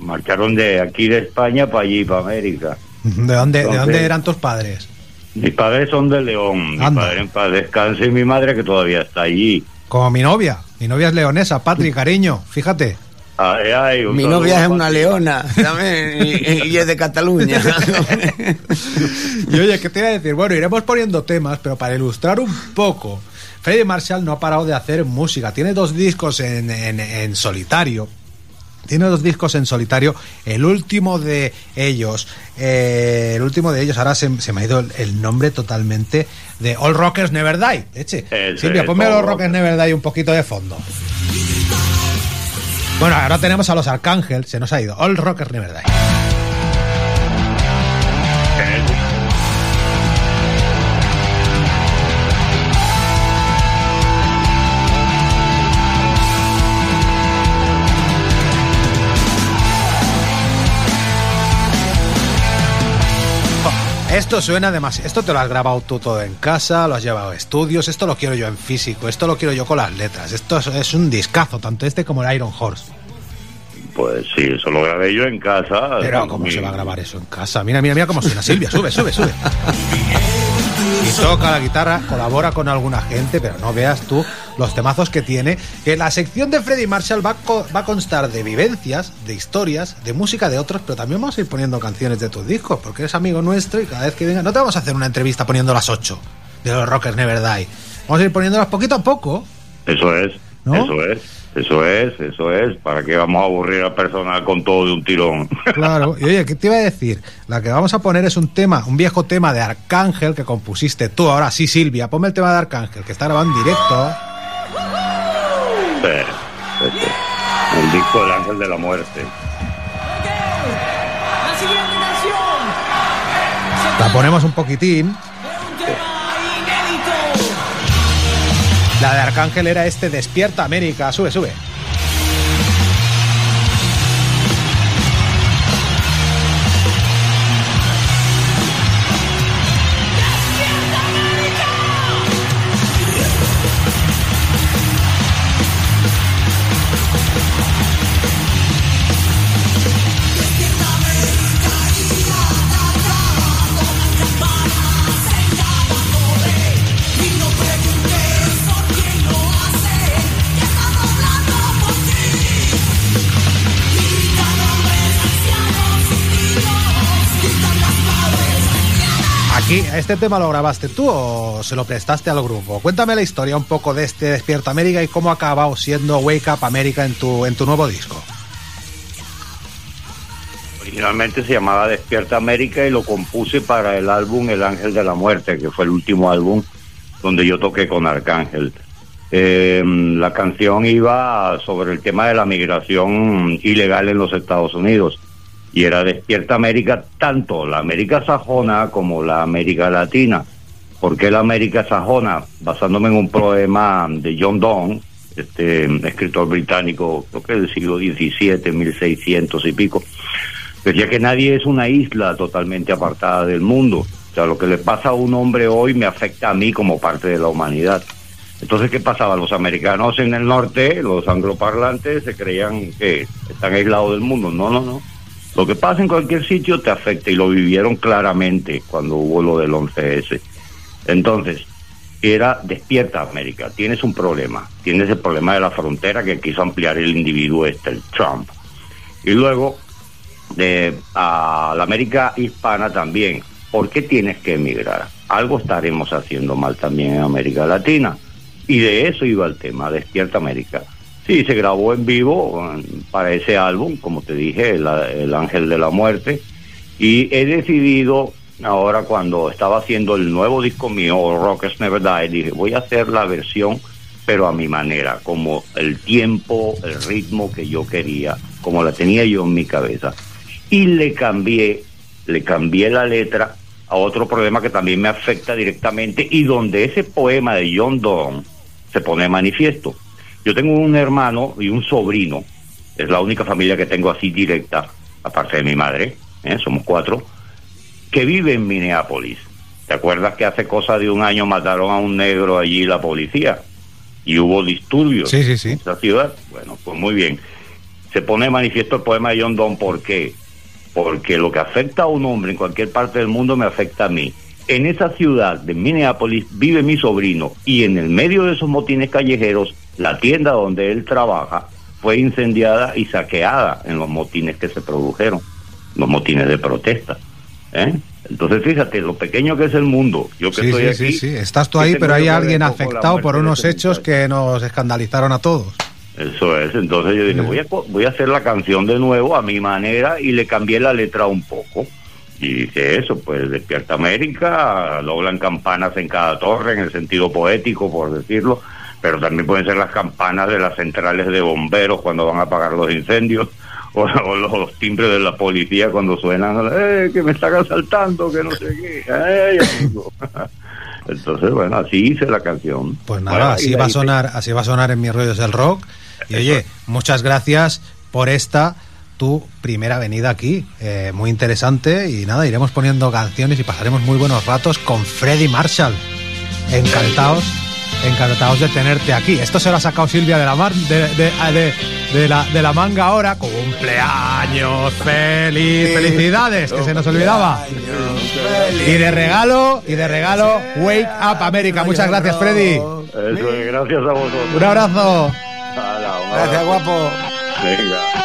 marcharon de aquí de España para allí, para América. ¿De dónde, ¿De dónde eran tus padres? Mis padres son de León, mi Anda. padre en paz descanse y mi madre que todavía está allí. Como mi novia. Mi novia es leonesa, Patri, cariño. Fíjate. Ay, ay, un Mi novia es una leona también, y, y es de Cataluña. Y oye, ¿qué te iba a decir? Bueno, iremos poniendo temas, pero para ilustrar un poco, Freddie Marshall no ha parado de hacer música. Tiene dos discos en, en- en solitario. Tiene dos discos en solitario. El último de ellos, eh, el último de ellos, ahora se, se me ha ido el, el nombre totalmente de All Rockers Never Die. Leche. Ese Silvia, ponme All All Rockers Never Die un poquito de fondo. Bueno, ahora tenemos a los Arcángel, se nos ha ido. All Rockers Never Die. Esto suena demasiado. Esto te lo has grabado tú todo en casa, lo has llevado a estudios. Esto lo quiero yo en físico, esto lo quiero yo con las letras. Esto es, es un discazo, tanto este como el Iron Horse. Pues sí, eso lo grabé yo en casa. Pero, ¿cómo mi- se va a grabar eso en casa? Mira, mira, mira cómo suena Silvia. Sube, sube, sube. Y toca la guitarra, colabora con alguna gente, pero no veas tú los temazos que tiene. Que la sección de Freddy Marshall va a, co- va a constar de vivencias, de historias, de música de otros, pero también vamos a ir poniendo canciones de tus discos, porque eres amigo nuestro y cada vez que venga. No te vamos a hacer una entrevista poniendo las 8 de los Rockers Never Die. Vamos a ir poniéndolas poquito a poco. Eso es, ¿No? eso es, eso es, eso es. ¿Para qué vamos a aburrir al personal con todo de un tirón? Claro, y oye, ¿qué te iba a decir? La que vamos a poner es un tema, un viejo tema de Arcángel que compusiste tú. Ahora sí, Silvia, ponme el tema de Arcángel, que está grabado en directo. Sí, sí, sí. El disco del Ángel de la Muerte. La ponemos un poquitín. La de Arcángel era este Despierta América. Sube, sube. ¿Este tema lo grabaste tú o se lo prestaste al grupo? Cuéntame la historia un poco de este Despierta América y cómo ha acabado siendo Wake Up América en tu, en tu nuevo disco. Originalmente se llamaba Despierta América y lo compuse para el álbum El Ángel de la Muerte, que fue el último álbum donde yo toqué con Arcángel. Eh, la canción iba sobre el tema de la migración ilegal en los Estados Unidos y era Despierta América, tanto la América sajona como la América Latina. ¿Por qué la América sajona? Basándome en un poema de John Donne, este escritor británico, creo que del siglo XVII, 1600 y pico, decía que nadie es una isla totalmente apartada del mundo. O sea, lo que le pasa a un hombre hoy me afecta a mí como parte de la humanidad. Entonces, ¿qué pasaba? Los americanos en el norte, los angloparlantes, se creían que están aislados del mundo. No, no, no. Lo que pasa en cualquier sitio te afecta y lo vivieron claramente cuando hubo lo del 11S. Entonces, era despierta América, tienes un problema, tienes el problema de la frontera que quiso ampliar el individuo este, el Trump. Y luego, de, a la América hispana también, ¿por qué tienes que emigrar? Algo estaremos haciendo mal también en América Latina. Y de eso iba el tema, Despierta América. Sí, se grabó en vivo para ese álbum, como te dije, el, el, Ángel de la Muerte. Y he decidido, ahora cuando estaba haciendo el nuevo disco mío, Rockers Never Die, dije, voy a hacer la versión, pero a mi manera, como el tiempo, el ritmo que yo quería, como la tenía yo en mi cabeza. Y le cambié, le cambié la letra a otro problema que también me afecta directamente y donde ese poema de John Donne se pone manifiesto. Yo tengo un hermano y un sobrino, es la única familia que tengo así directa, aparte de mi madre, ¿eh? somos cuatro, que vive en Minneapolis. ¿Te acuerdas que hace cosa de un año mataron a un negro allí la policía? Y hubo disturbios sí, sí, sí. en esa ciudad. Bueno, pues muy bien. Se pone manifiesto el poema de John Donne, ¿por qué? Porque lo que afecta a un hombre en cualquier parte del mundo me afecta a mí. En esa ciudad de Minneapolis vive mi sobrino y en el medio de esos motines callejeros la tienda donde él trabaja fue incendiada y saqueada en los motines que se produjeron, los motines de protesta. ¿eh? Entonces, fíjate, lo pequeño que es el mundo. Yo que sí, estoy sí, aquí. sí, estás tú ahí, pero hay alguien afectado por unos hechos que nos escandalizaron a todos. Eso es, entonces yo dije, voy, a, voy a hacer la canción de nuevo a mi manera y le cambié la letra un poco. Y dije eso, pues despierta América, doblan campanas en cada torre, en el sentido poético, por decirlo, pero también pueden ser las campanas de las centrales de bomberos cuando van a apagar los incendios, o, o los, los, timbres de la policía cuando suenan, ¡eh, que me están asaltando, que no sé qué! ¡Ay, amigo! Entonces, bueno, así hice la canción. Pues nada, bueno, así va a sonar, así va a sonar en mis rollos del rock. Y oye, muchas gracias por esta tu primera venida aquí, eh, muy interesante y nada, iremos poniendo canciones y pasaremos muy buenos ratos con Freddy Marshall. Encantados, encantados de tenerte aquí. Esto se lo ha sacado Silvia de la mar, de, de, de, de la, de la manga ahora. Cumpleaños feliz, felicidades, que se nos olvidaba. Y de regalo, y de regalo, Wake Up América. Muchas gracias, Freddy. Eso es, gracias a vosotros. Un abrazo. Gracias, guapo. Venga.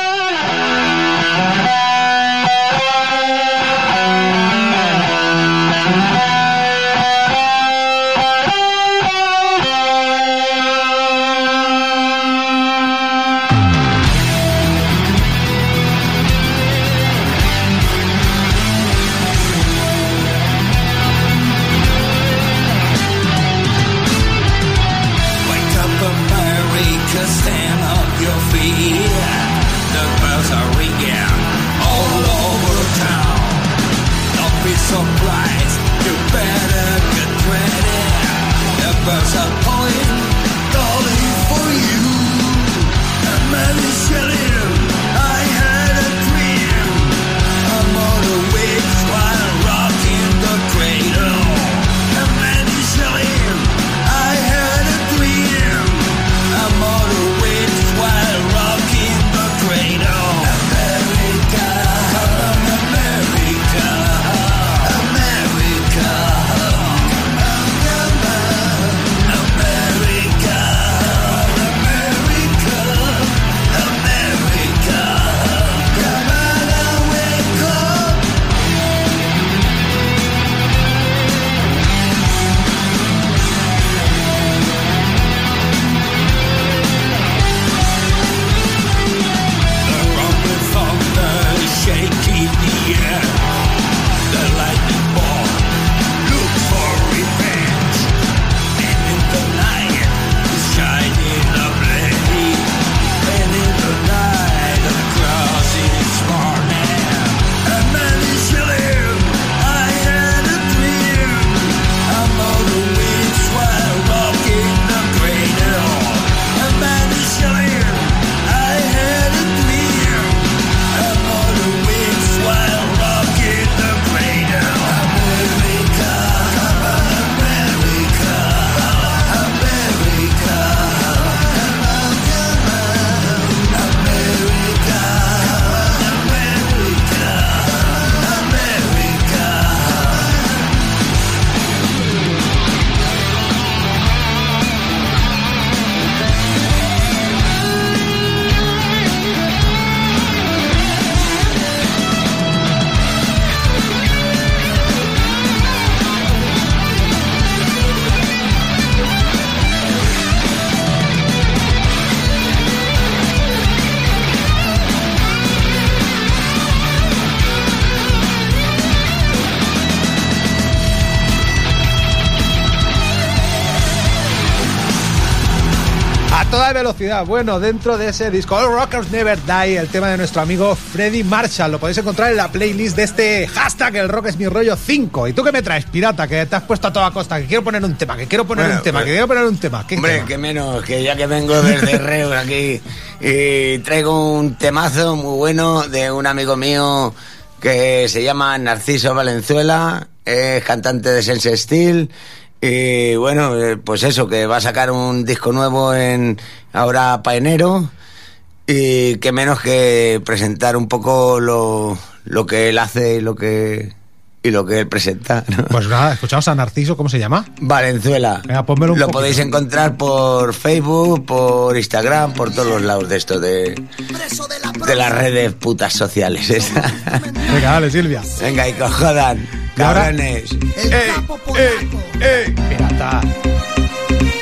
Velocidad. Bueno, dentro de ese disco, All Rockers Never Die, el tema de nuestro amigo Freddy Marshall. Lo podéis encontrar en la playlist de este hashtag El Rock es mi rollo 5. ¿Y tú qué me traes, pirata? Que te has puesto a toda costa. Que quiero poner un tema, que quiero poner Bueno, un tema, pues- que quiero poner un tema. ¿Qué Hombre, tema? que menos, que ya que vengo desde Reus aquí y traigo un temazo muy bueno de un amigo mío que se llama Narciso Valenzuela, es cantante de Sense Steel y bueno, eh, pues eso, que va a sacar un disco nuevo en ahora para enero y que menos que presentar un poco lo, lo que él hace y lo que y lo que él presenta. ¿no? Pues nada, escuchamos a Narciso, ¿cómo se llama? Valenzuela. Venga, pónmelo un Lo poquito. podéis encontrar por Facebook, por Instagram, por todos los lados de esto de, de las redes putas sociales. esta. Venga, dale, Silvia. Venga, y que os jodan, Y ahora- cabrones. ¡Ey, ey, ey! Pirata.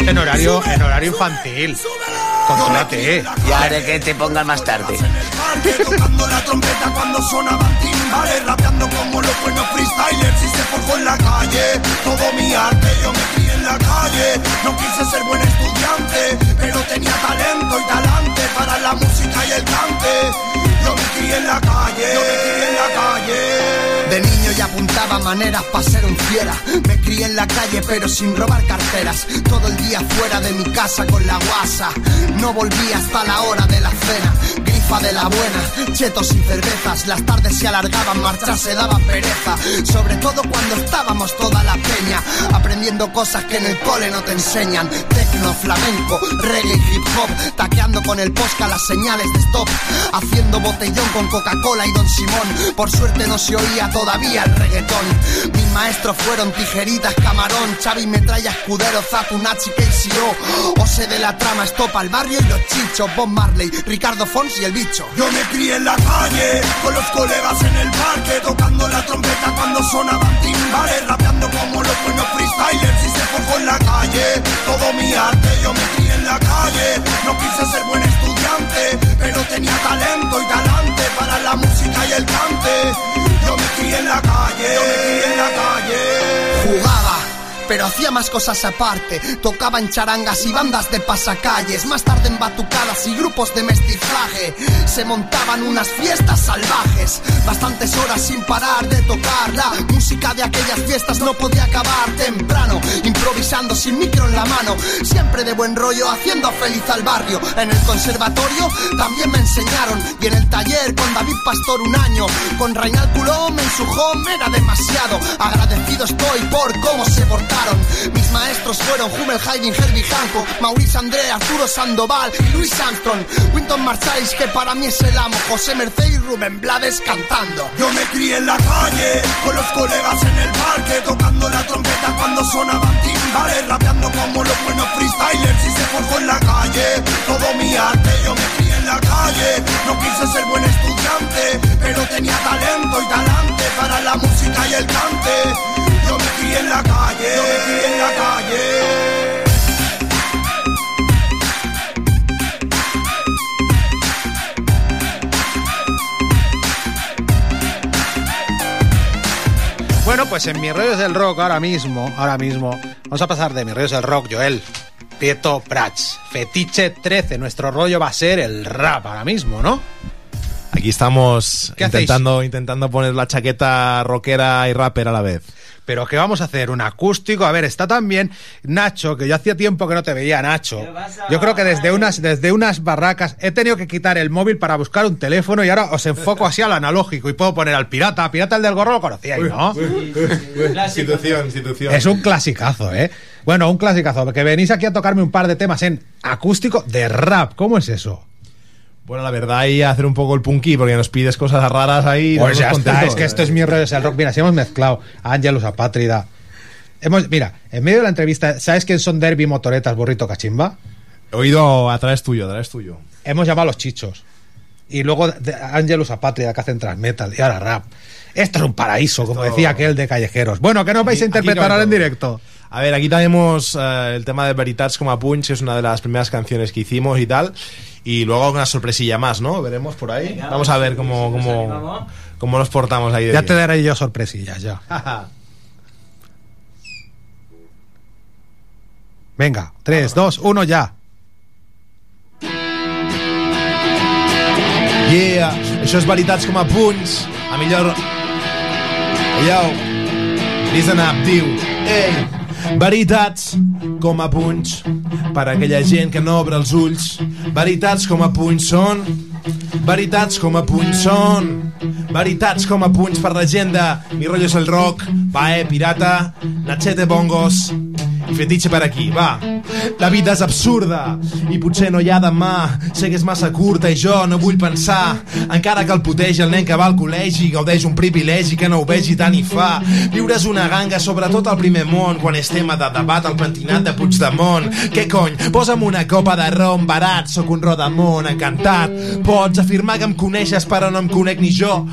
En horario, en horario infantil. Contrólate. Y haré que te pongan más tarde. parque tocando la trompeta cuando sonaban timbales rapeando como los buenos freestylers y se forjó en la calle todo mi arte yo me crié en la calle no quise ser buen estudiante pero tenía talento y talante para la música y el cante yo me crié en la calle yo me crié en la calle de niño ya apuntaba maneras para ser un fiera. Me crié en la calle pero sin robar carteras. Todo el día fuera de mi casa con la guasa. No volví hasta la hora de la cena. Grifa de la buena, chetos y cervezas. Las tardes se alargaban, marchar se daba pereza. Sobre todo cuando estábamos toda la peña. Aprendiendo cosas que en el cole no te enseñan. Tecno, flamenco, reggae hip hop. Taqueando con el posca las señales de stop. Haciendo botellón con Coca-Cola y Don Simón. Por suerte no se oía todavía el reggaetón. Mis maestros fueron tijeritas, camarón, Xavi, metralla, escudero, Zatu, Nachi, KCO. Ose de la trama, estopa el barrio y los chichos. Bob Marley, Ricardo Fons y el Yo me crié en la calle, con los colegas en el parque, tocando la trompeta cuando sonaban timbales, rapeando como los buenos freestylers y se forjó en la calle. Todo mi arte, yo me crié en la calle. No quise ser buen estudiante, pero tenía talento y talante para la música y el cante. Yo me crié en la calle, yo me crié en la calle. Jugaba, pero hacía más cosas aparte. Tocaba en charangas y bandas de pasacalles, más tarde en batucadas y grupos de mestizaje. Se montaban unas fiestas salvajes, bastantes horas sin parar de tocar. La música de aquellas fiestas no podía acabar temprano, improvisando sin micro en la mano, siempre de buen rollo, haciendo feliz al barrio. En el conservatorio también me enseñaron, y en el taller con David Pastor un año, con Reinald Culón en su home era demasiado. Agradecido estoy por cómo se Mis maestros fueron Hummel, Haydn, Herbie Hancock, Maurice André, Arturo Sandoval y Luis Armstrong. Winton Marsalis, que para mí es el amo, José Merced y Rubén Blades cantando. Yo me crié en la calle, con los colegas en el parque, tocando la trompeta cuando sonaban timbales, rapeando como los buenos freestylers y se forjó en la calle. Todo mi arte, yo me crié en la calle, no quise ser buen estudiante, pero tenía talento y talante para la música y el cante. Yo me crié en la calle, yo me crié en la calle. Bueno, pues en mis rollos del rock ahora mismo, ahora mismo, vamos a pasar de mis rollos del rock, Joel, Prieto Prats, Fetiche 13, nuestro rollo va a ser el rap ahora mismo, ¿no? Aquí estamos ¿Qué intentando, intentando poner la chaqueta rockera y rapper a la vez. Pero ¿qué vamos a hacer? ¿Un acústico? A ver, está también Nacho, que yo hacía tiempo que no te veía, Nacho. Yo creo que desde unas, desde unas barracas he tenido que quitar el móvil para buscar un teléfono y ahora os enfoco así al analógico y puedo poner al pirata. Pirata el del gorro lo conocíais, ¿no? Institución, institución. Es un clasicazo, ¿eh? Bueno, un clasicazo. Que venís aquí a tocarme un par de temas en acústico de rap. ¿Cómo es eso? Bueno, la verdad, ahí hacer un poco el punky, porque nos pides cosas raras ahí. Pues ya está, es que esto es mi rollo, es el rock. Mira, si hemos mezclado a Ángelus Apátrida. Hemos, mira, en medio de la entrevista, ¿sabes quién son Derby, Motoretas, Burrito, Cachimba? He oído a través tuyo, a través tuyo. Hemos llamado a los chichos. Y luego Ángelus Apátrida, que hacen transmetal, y ahora rap. Esto es un paraíso, como decía aquel de Callejeros. Bueno, ¿qué nos vais a interpretar ahora en directo? A ver, aquí tenemos eh, el tema de Veritats como a Punch, que es una de las primeras canciones que hicimos y tal. Y luego una sorpresilla más, ¿no? Veremos por ahí. Vamos a ver cómo, cómo, cómo nos portamos ahí de Ya bien. te daré yo sorpresillas, ya. Venga, 3, 2, 1, ya. Yeah, això és Veritats com a punts. A millor... Yo, listen up, diu. Ei, veritats com a punys per a aquella gent que no obre els ulls. Veritats com a punys són... Veritats com a punys són... Veritats com a punys per la gent de Mi rollo és el rock, Pae, Pirata, Nachete Bongos i Fetiche per aquí, va. La vida és absurda i potser no hi ha demà. Sé que és massa curta i jo no vull pensar. Encara que el putegi el nen que va al col·legi gaudeix un privilegi que no ho vegi tant i fa. Viure és una ganga, sobretot al primer món, quan és tema de debat al pentinat de Puigdemont. Què cony? Posa'm una copa de rom barat, sóc un rodamont encantat. Pots afirmar que em coneixes però no em conec ni jo.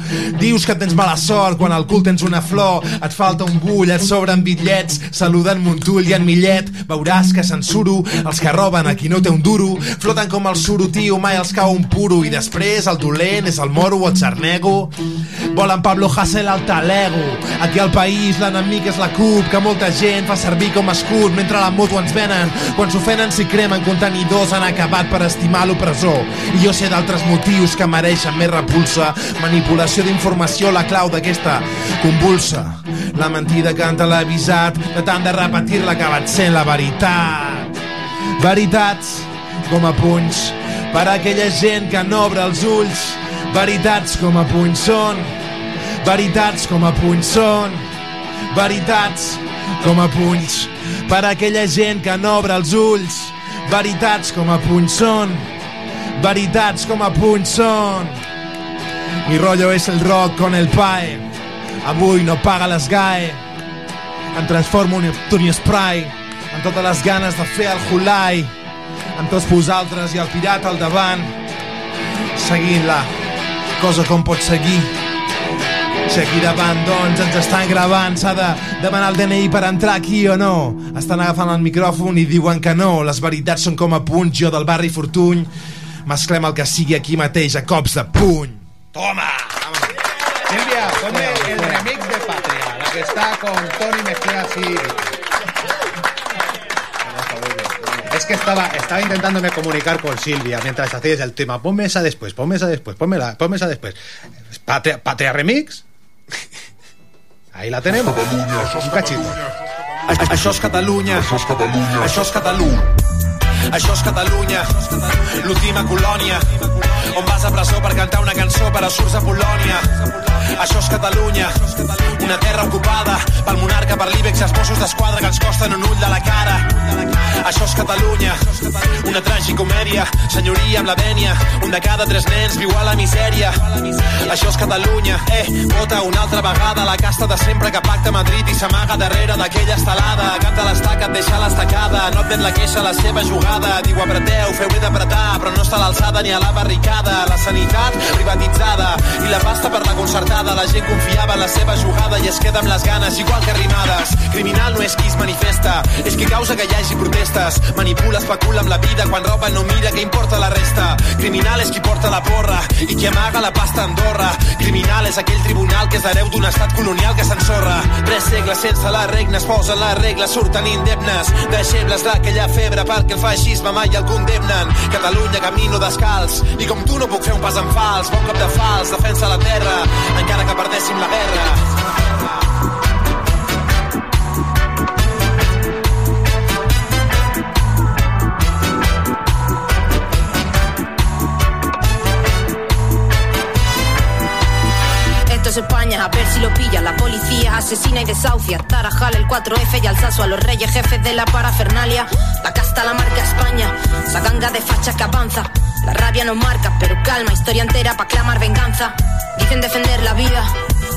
Dius que tens mala sort quan al cul tens una flor, et falta un bull, et sobren bitllets, saluden Montull i en Millet, veuràs que censuro els que roben a qui no té un duro, floten com el suro, tio, mai els cau un puro, i després el dolent és el moro o el xarnego. Volen Pablo Hasél al talego. Aquí al país l'enemic és la CUP, que molta gent fa servir com escut, mentre la moto ens venen. Quan s'ofenen s'hi cremen contenidors han acabat per estimar l'opressor. I jo sé d'altres motius que mereixen més repulsa. Manipulació d'informació, la clau d'aquesta convulsa. La mentida que han televisat, de tant de repetir-la que acabat sent la veritat. Veritats com a punys per a aquella gent que no obre els ulls. Veritats com a punys són. Veritats com a punys són. Veritats com a punys per a aquella gent que no obre els ulls. Veritats com a punys són. Veritats com a punys són. Mi rollo és el rock con el pae. Avui no paga les GAE. Em transformo en Tony Spray amb totes les ganes de fer el Hulai amb tots vosaltres i el pirata al davant seguint la cosa com pot seguir. Si aquí davant doncs ens estan gravant s'ha de demanar el DNI per entrar aquí o no. Estan agafant el micròfon i diuen que no. Les veritats són com a punys jo del barri Fortuny. Mesclem el que sigui aquí mateix a cops de puny. Toma. Que está con Tony mezclada así. Es que estaba, estaba intentándome comunicar con Silvia mientras hacíais el tema. Ponme esa después, ponme esa después, ponme, la, ponme esa después. Patria, Patria Remix. Ahí la tenemos. Un cachito. Això és Catalunya. Això és Catalunya. Això és Catalunya. Això és Catalunya, l'última colònia, on vas a presó per cantar una cançó però surts a Polònia. Això és Catalunya, una terra ocupada pel monarca, per l'Ibex els Mossos d'Esquadra que ens costen un ull de la cara. Això és Catalunya, una tragicomèdia, senyoria amb la vènia, un de cada tres nens viu a la misèria. Això és Catalunya, eh, vota una altra vegada la casta de sempre que pacta Madrid i s'amaga darrere d'aquella estelada. Cap de l'estaca et deixa l'estacada, no admet la queixa la seva jugada. Diu apreteu, feu bé d'apretar, però no està a l'alçada ni a la barricada. La sanitat privatitzada i la pasta per la concertada. La gent confiava en la seva jugada i es queda amb les ganes, igual que arrimades. Criminal no és qui es manifesta, és qui causa que hi hagi protestes. Manipula, especula amb la vida, quan roba no mira què importa la resta. Criminal és qui porta la porra i qui amaga la pasta a Andorra. Criminal és aquell tribunal que és hereu d'un estat colonial que s'ensorra. Tres segles sense la regna es posen les regles, surten indemnes. Deixebles d'aquella febre perquè el feixisme mai el condemnen. Catalunya camino descalç i com tu no puc fer un pas en fals. Bon cop de fals, defensa la terra, encara que perdéssim la guerra. España, a ver si lo pilla La policía asesina y desahucia. Tarajal, el 4F y alzazo a los reyes jefes de la parafernalia. La casta la marca España Esa ganga de fachas que avanza La rabia nos marca, pero calma Historia entera para clamar venganza Dicen defender la vida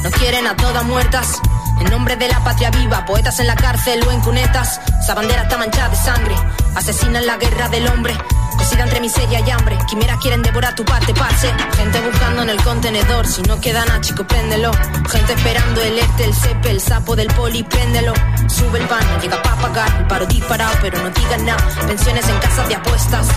No quieren a todas muertas en nombre de la patria viva, poetas en la cárcel o en cunetas. Esa bandera está manchada de sangre. Asesinan la guerra del hombre. Cosida entre miseria y hambre. Quimeras quieren devorar tu parte, parce. Gente buscando en el contenedor. Si no queda nada, chico, préndelo. Gente esperando el este, el cepe, el sapo del poli, préndelo. Sube el pan, no llega pa' pagar. El paro disparado, pero no digan nada. Pensiones en casas de apuestas.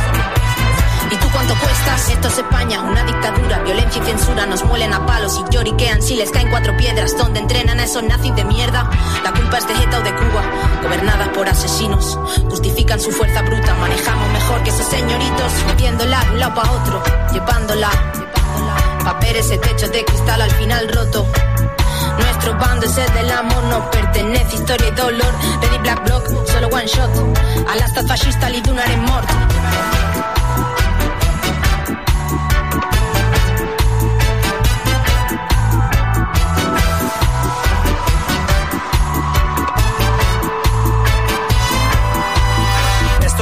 ¿Y tú cuánto cuestas? Esto es España, una dictadura, violencia y censura nos muelen a palos y lloriquean si les caen cuatro piedras donde entrenan a esos nazis de mierda. La culpa es de ETA o de Cuba, gobernadas por asesinos. Justifican su fuerza bruta, manejamos mejor que esos señoritos, moviéndola de un lado para otro, llevándola. Papel ese techo de cristal al final roto. Nuestro bando es el del amor, nos pertenece historia y dolor. Ready Black Block, solo one shot. A l'estat fascista li donarem mort.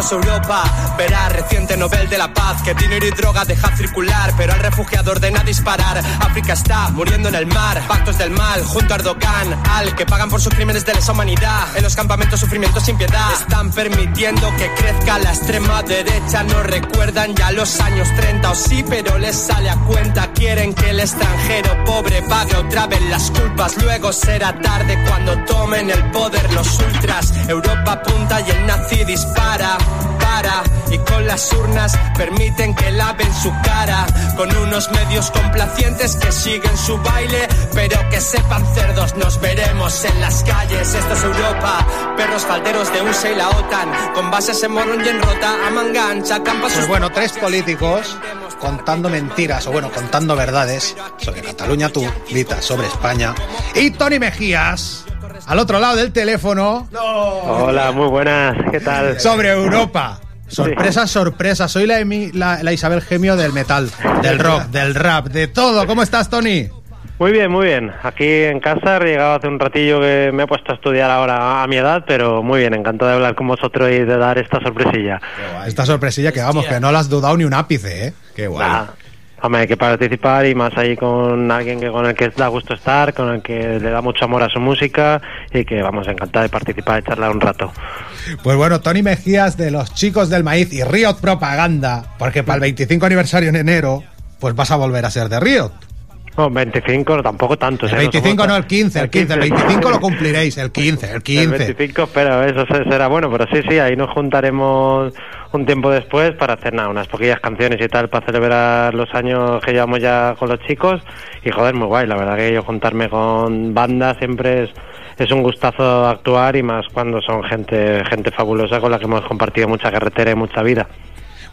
Esto es Europa, reciente Nobel de la Paz que dinero y droga deja circular, pero al refugiado ordena disparar. África está muriendo en el mar, pactos del mal junto a Erdogan, al que pagan por sus crímenes de lesa humanidad. En los campamentos sufrimiento sin piedad. Están permitiendo que crezca la extrema derecha, no recuerdan ya los años 30 o sí, pero les sale a cuenta. Quieren que el extranjero pobre pague otra vez las culpas. Luego será tarde cuando tomen el poder los ultras. Europa apunta y el nazi dispara para y con las urnas permiten que laven su cara con unos medios complacientes que siguen su baile pero que sepan cerdos nos veremos en las calles. Esto es Europa perros falderos de USA y la OTAN. Con bases en Morón y en Rota a manga ancha campa sus Pues bueno, tres políticos contando mentiras, o bueno, contando verdades sobre Cataluña, tú, Vita, sobre España. Y Tony Mejías, al otro lado del teléfono, Hola, muy buenas, ¿qué tal? sobre Europa. Sorpresa, sorpresa. Soy la, Emi- la, la Isabel Gemio del metal, del rock, del rap, de todo. ¿Cómo estás, Tony? Muy bien, muy bien. Aquí en casa, he llegado hace un ratillo que me he puesto a estudiar ahora a mi edad, pero muy bien, encantado de hablar con vosotros y de dar esta sorpresilla. Esta sorpresilla que vamos, que no la has dudado ni un ápice, ¿eh? Qué guay. Nah, Hombre, hay que participar y más ahí con alguien que con el que da gusto estar, con el que le da mucho amor a su música y que vamos encantado de participar y charlar un rato. Pues bueno, Tony Mejías de los Chicos del Maíz y Riot Propaganda, porque para el 25 aniversario en enero, pues vas a volver a ser de Riot. No, 25 tampoco tanto. El 25 no, el 15, el 15, el 25 lo cumpliréis, el 15, el El 15. 25, pero eso se- será bueno, pero sí, sí, ahí nos juntaremos un tiempo después para hacer nada, unas poquillas canciones y tal, para celebrar los años que llevamos ya con los chicos. Y joder, muy guay, la verdad que yo juntarme con bandas siempre es, es un gustazo actuar y más cuando son gente, gente fabulosa con la que hemos compartido mucha carretera y mucha vida.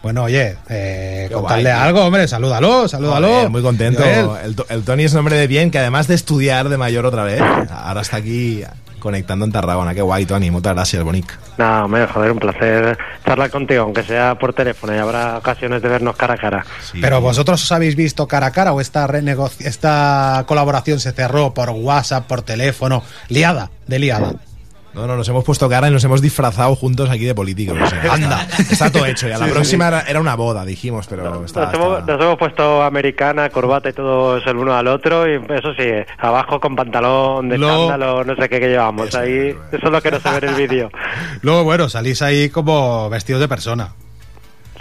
Bueno, oye, eh, contarle algo, hombre, salúdalo, salúdalo. Joder, muy contento. El, el Tony es un hombre de bien que además de estudiar de mayor otra vez, ahora está aquí conectando en Tarragona. Qué guay, Tony. Muchas gracias, Bonic. Nada, hombre, joder, un placer charlar contigo, aunque sea por teléfono y habrá ocasiones de vernos cara a cara. Pero vosotros os habéis visto cara a cara o esta, renegoci- esta colaboración se cerró por WhatsApp, por teléfono, liada, de liada. No, no, nos hemos puesto cara y nos hemos disfrazado juntos aquí de políticos. o sea, Anda. Está, todo hecho ya. La Sí, sí, próxima sí. Era, era una boda, dijimos, pero está, Nos hemos, nos hemos puesto americana, corbata y todos el uno al otro y eso sí, abajo con pantalón de Lo- chándalo, no sé qué que llevamos ahí. Eso es lo que no se ve en el vídeo. Luego, bueno, salís ahí como vestidos de persona.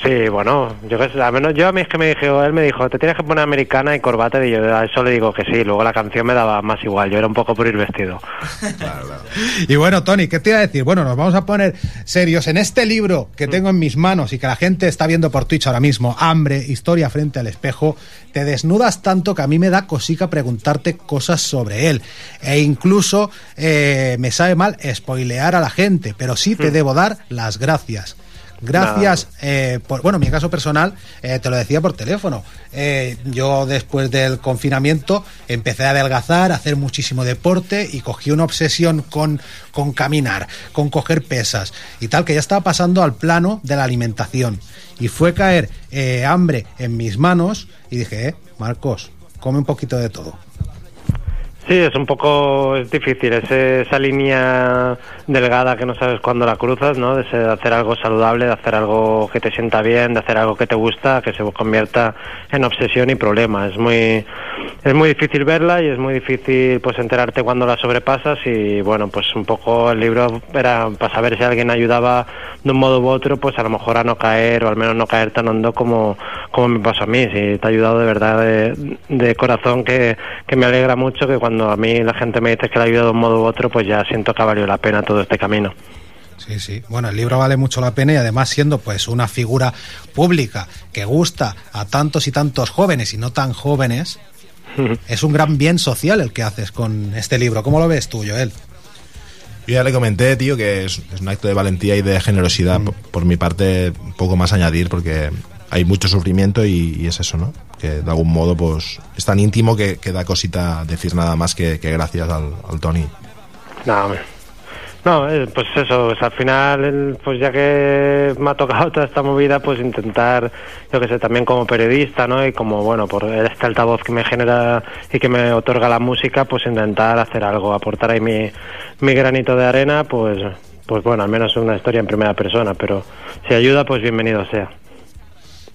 Sí, bueno, yo que sé, al menos yo a mí es que me dijo, él me dijo, te tienes que poner americana y corbata y yo a eso le digo que sí, luego la canción me daba más igual, yo era un poco por ir vestido. Y bueno, Tony, ¿qué te iba a decir? Bueno, nos vamos a poner serios en este libro que tengo en mis manos y que la gente está viendo por Twitch ahora mismo, Hambre, Historia frente al espejo, te desnudas tanto que a mí me da cosica preguntarte cosas sobre él. E incluso eh, me sabe mal spoilear a la gente, pero sí te debo dar las gracias. Gracias, eh, por, bueno, en mi caso personal, eh, te lo decía por teléfono. Eh, yo después del confinamiento empecé a adelgazar, a hacer muchísimo deporte y cogí una obsesión con, con caminar, con coger pesas y tal, que ya estaba pasando al plano de la alimentación. Y fue caer eh, hambre en mis manos y dije, eh, Marcos, come un poquito de todo. Sí, es un poco es difícil, es esa línea delgada que no sabes cuándo la cruzas, ¿no? De hacer algo saludable, de hacer algo que te sienta bien, de hacer algo que te gusta, que se convierta en obsesión y problema. Es muy es muy difícil verla y es muy difícil pues enterarte cuando la sobrepasas y bueno, pues un poco el libro era para saber si alguien ayudaba de un modo u otro, pues a lo mejor a no caer o al menos no caer tan hondo como, como me pasó a mí. Si te ha ayudado de verdad de, de corazón que, que me alegra mucho que cuando a mí la gente me dice que le ha ayudado de un modo u otro, pues ya siento que ha valido la pena todo este camino. Sí, sí. Bueno, el libro vale mucho la pena y además siendo pues una figura pública que gusta a tantos y tantos jóvenes y no tan jóvenes, es un gran bien social el que haces con este libro. ¿Cómo lo ves tú, Joel? Yo ya le comenté, tío, que es, es un acto de valentía y de generosidad por, por mi parte, poco más añadir, porque hay mucho sufrimiento y, es eso, ¿no? Que de algún modo, pues, es tan íntimo que, que da cosita decir nada más que, gracias al, Tony. No. No, eh, pues eso, pues al final, pues ya que me ha tocado toda esta movida, pues intentar, yo que sé, también como periodista, ¿no? Y como, bueno, por este altavoz que me genera y que me otorga la música, pues intentar hacer algo, aportar ahí mi, mi granito de arena, pues, pues bueno, al menos una historia en primera persona, pero si ayuda, pues bienvenido sea.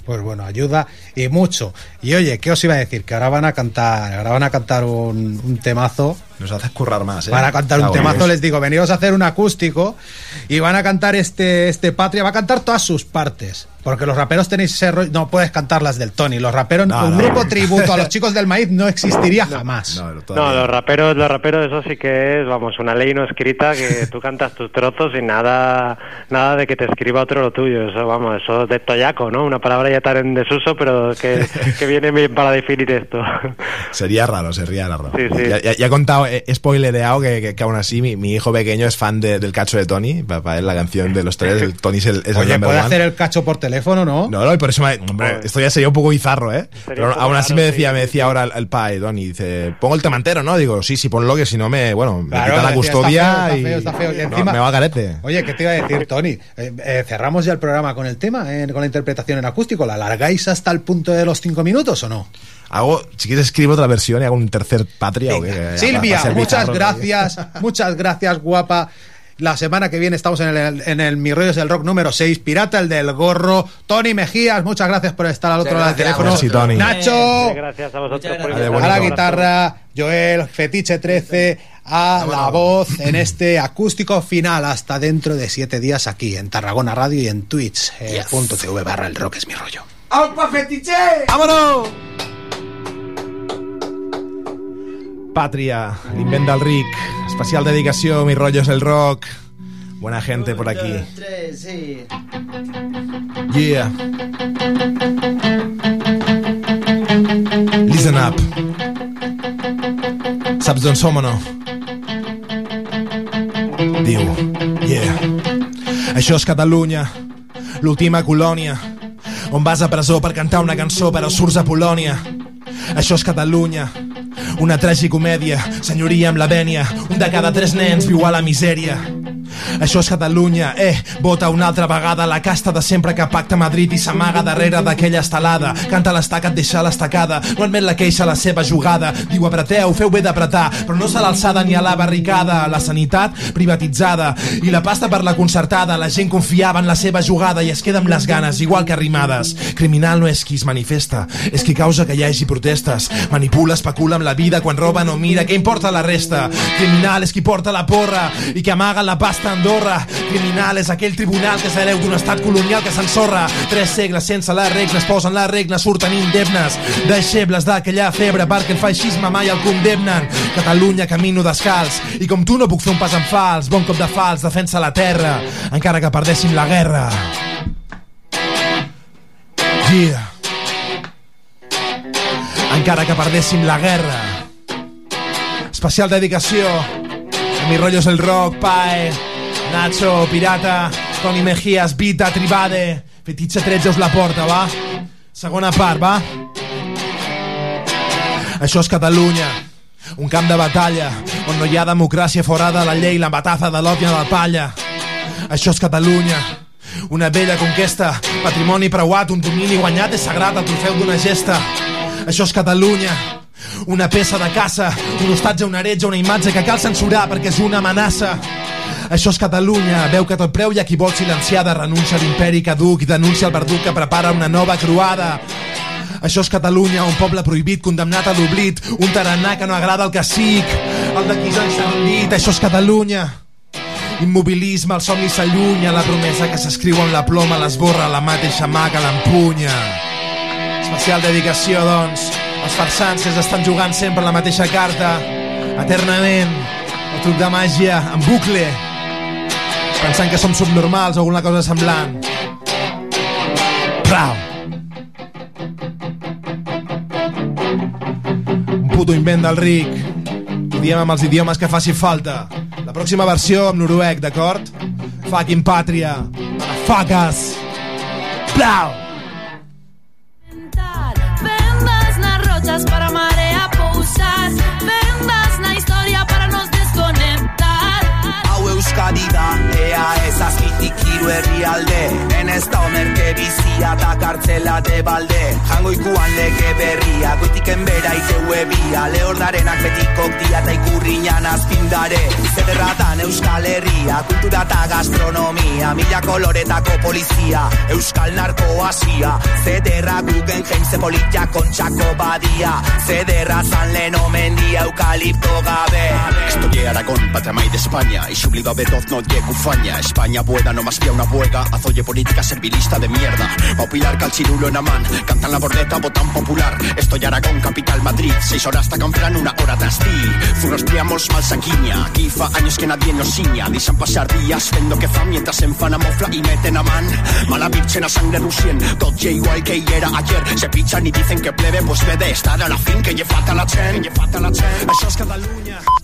Pues bueno, ayuda y mucho. Y oye, ¿qué os iba a decir? Que ahora van a cantar, ahora van a cantar un, un temazo. Nos haces currar más, ¿eh? Van a cantar un temazo, Dios. les digo, venidos a hacer un acústico y van a cantar este, este Patria, va a cantar todas sus partes. Porque los raperos tenéis ese rollo, no puedes cantar las del Tony. Los raperos, No, un no. grupo tributo a los chicos del maíz no existiría jamás. No, los raperos, los raperos, eso sí que es, vamos, una ley no escrita que tú cantas tus trozos y nada, nada de que te escriba otro lo tuyo. Eso, vamos, eso de toyaco, ¿no? Una palabra ya tan en desuso, pero que, que viene bien para definir esto. Sería raro, sería raro. Sí, sí. Ya, ya- ya he contado, he spoilereado que, que, que aún así mi, mi hijo pequeño es fan de- del cacho de Tony. Para, él la canción de los tres, el Tony es el, es Oye, puede one. hacer el cacho por teléfono, ¿no? No, no, y por eso me, hombre, esto ya sería un poco bizarro, ¿eh? Pero aún así me decía, me decía ahora el, el pai, Tony, dice, pongo el tema entero, ¿no? Digo, sí, sí, ponlo que si no me, bueno, me Claro, la decía, custodia está feo, y, está feo, está feo. Y no, encima- me va a garete. Oye, ¿qué te iba a decir, Tony? Eh, eh, cerramos ya el programa con el tema, eh, con la interpretación en acústico. ¿La alargáis hasta el punto de los cinco minutos o no? Hago, si quieres escribo otra versión y hago un tercer patria o qué, que- Silvia, muchas gracias, muchas gracias, guapa. La semana que viene estamos en el, en el Mi Rollos del Rock número 6, Pirata el del Gorro, Tony Mejías, muchas gracias por estar al otro lado del gracias teléfono. Merci, Tony. Nacho, Gracias a vosotros por a la guitarra, Joel, Fetiche 13, a la voz en este acústico final hasta dentro de siete días aquí en Tarragona Radio y en Twitch eh, punto TV barra el rock es mi rollo. ¡Aupa fetiche! ¡Vámonos! Patria, l'invent del Ric, especial dedicació, mis rotllos el rock. Buena gente por aquí. Yeah. Listen up. Saps d'on som o no? diu, yeah. Això és Catalunya, l'última colònia, on vas a presó per cantar una cançó però surts a Polònia. Això és Catalunya, una tragicomèdia, senyoria amb la vènia, un de cada tres nens viu a la misèria. Això és Catalunya, eh, vota una altra vegada la casta de sempre que pacta Madrid i s'amaga darrere d'aquella estelada. Canta l'estaca, et deixa l'estacada, no admet la queixa a la seva jugada. Diu apreteu, feu bé d'apretar, però no se l'alçada ni a la barricada. La sanitat privatitzada i la pasta per la concertada. La gent confiava en la seva jugada i es queda amb les ganes, igual que rimades. Criminal no és qui es manifesta, és qui causa que hi hagi protestes. Manipula, especula amb la vida quan roba no mira, què importa la resta? Criminal és qui porta la porra i que amaga la pasta Andorra. Criminal és aquell tribunal que s'hereu d'un estat colonial que s'ensorra. Tres segles sense les regles, posen les regles, surten indemnes. Deixebles d'aquella febre perquè el feixisme mai el condemnen. Catalunya camino descalç i com tu no puc fer un pas en fals. Bon cop de fals, defensa la terra, encara que perdéssim la guerra. Yeah. Encara que perdéssim la guerra. Especial dedicació mi rollo és el rock, Pae, Nacho, Pirata, Toni Mejías, Vita, Tribade, Fetitxe 13 us la porta, va? Segona part, va? Això és Catalunya, un camp de batalla on no hi ha democràcia fora de la llei, la bataza de l'òpia de la palla. Això és Catalunya, una vella conquesta, patrimoni preuat, un domini guanyat és sagrat, el trofeu d'una gesta. Això és Catalunya, una peça de caça, un hostatge, una heretge, una imatge que cal censurar perquè és una amenaça. Això és Catalunya, veu que tot preu ha qui vol silenciada, renuncia a l'imperi caduc i denuncia el verduc que prepara una nova croada. Això és Catalunya, un poble prohibit, condemnat a l'oblit, un tarannà que no agrada el cacic, el de qui s'ha enxerlit. Això és Catalunya. Immobilisme, el somni s'allunya, la promesa que s'escriu amb la ploma l'esborra, la mateixa mà que l'empunya. Especial dedicació, doncs, els farsants que estan jugant sempre la mateixa carta, eternament, el truc de màgia, en bucle, pensant que som subnormals o alguna cosa semblant. Prau! Un puto invent del ric. Ho diem amb els idiomes que faci falta. La pròxima versió amb noruec, d'acord? Fucking pàtria. Motherfuckers! Plau! Herrialde ez da omerke bizia eta kartzela de balde. Jangoikuan lege berria, goitiken bera ikeue bia. Lehordarenak betikok dia eta ikurriñan azpindare. Zederratan Euskal Herria, kultura eta gastronomia. Mila koloretako polizia, Euskal narkoasia Zederra gugen jaimze politia kontxako badia. Zederra zan lehen omendia eukalipto gabe. Estoy Aragón, patria maíz de España. Y sublido a Bedoz no ufaña. España buena, no más que una buega Azoye política servilista de mierda. A pilar calchirulo en Amán. Cantan la bordeta, votan popular. Estoy Aragón, capital Madrid. Seis horas hasta Canfrán, una hora tras ti Zurros priamos mal sanguínea. Aquí fa años que nadie nos ciña. Dicen pasar días, vendo que fa Mientras en fana mofla y meten a man. Mala virgen a sangre rusien. Tot igual que era ayer. Se pichan y dicen que plebe Pues ve de estar a la fin. Que lle falta la chen Que lle falta la chen. Això és Catalunya.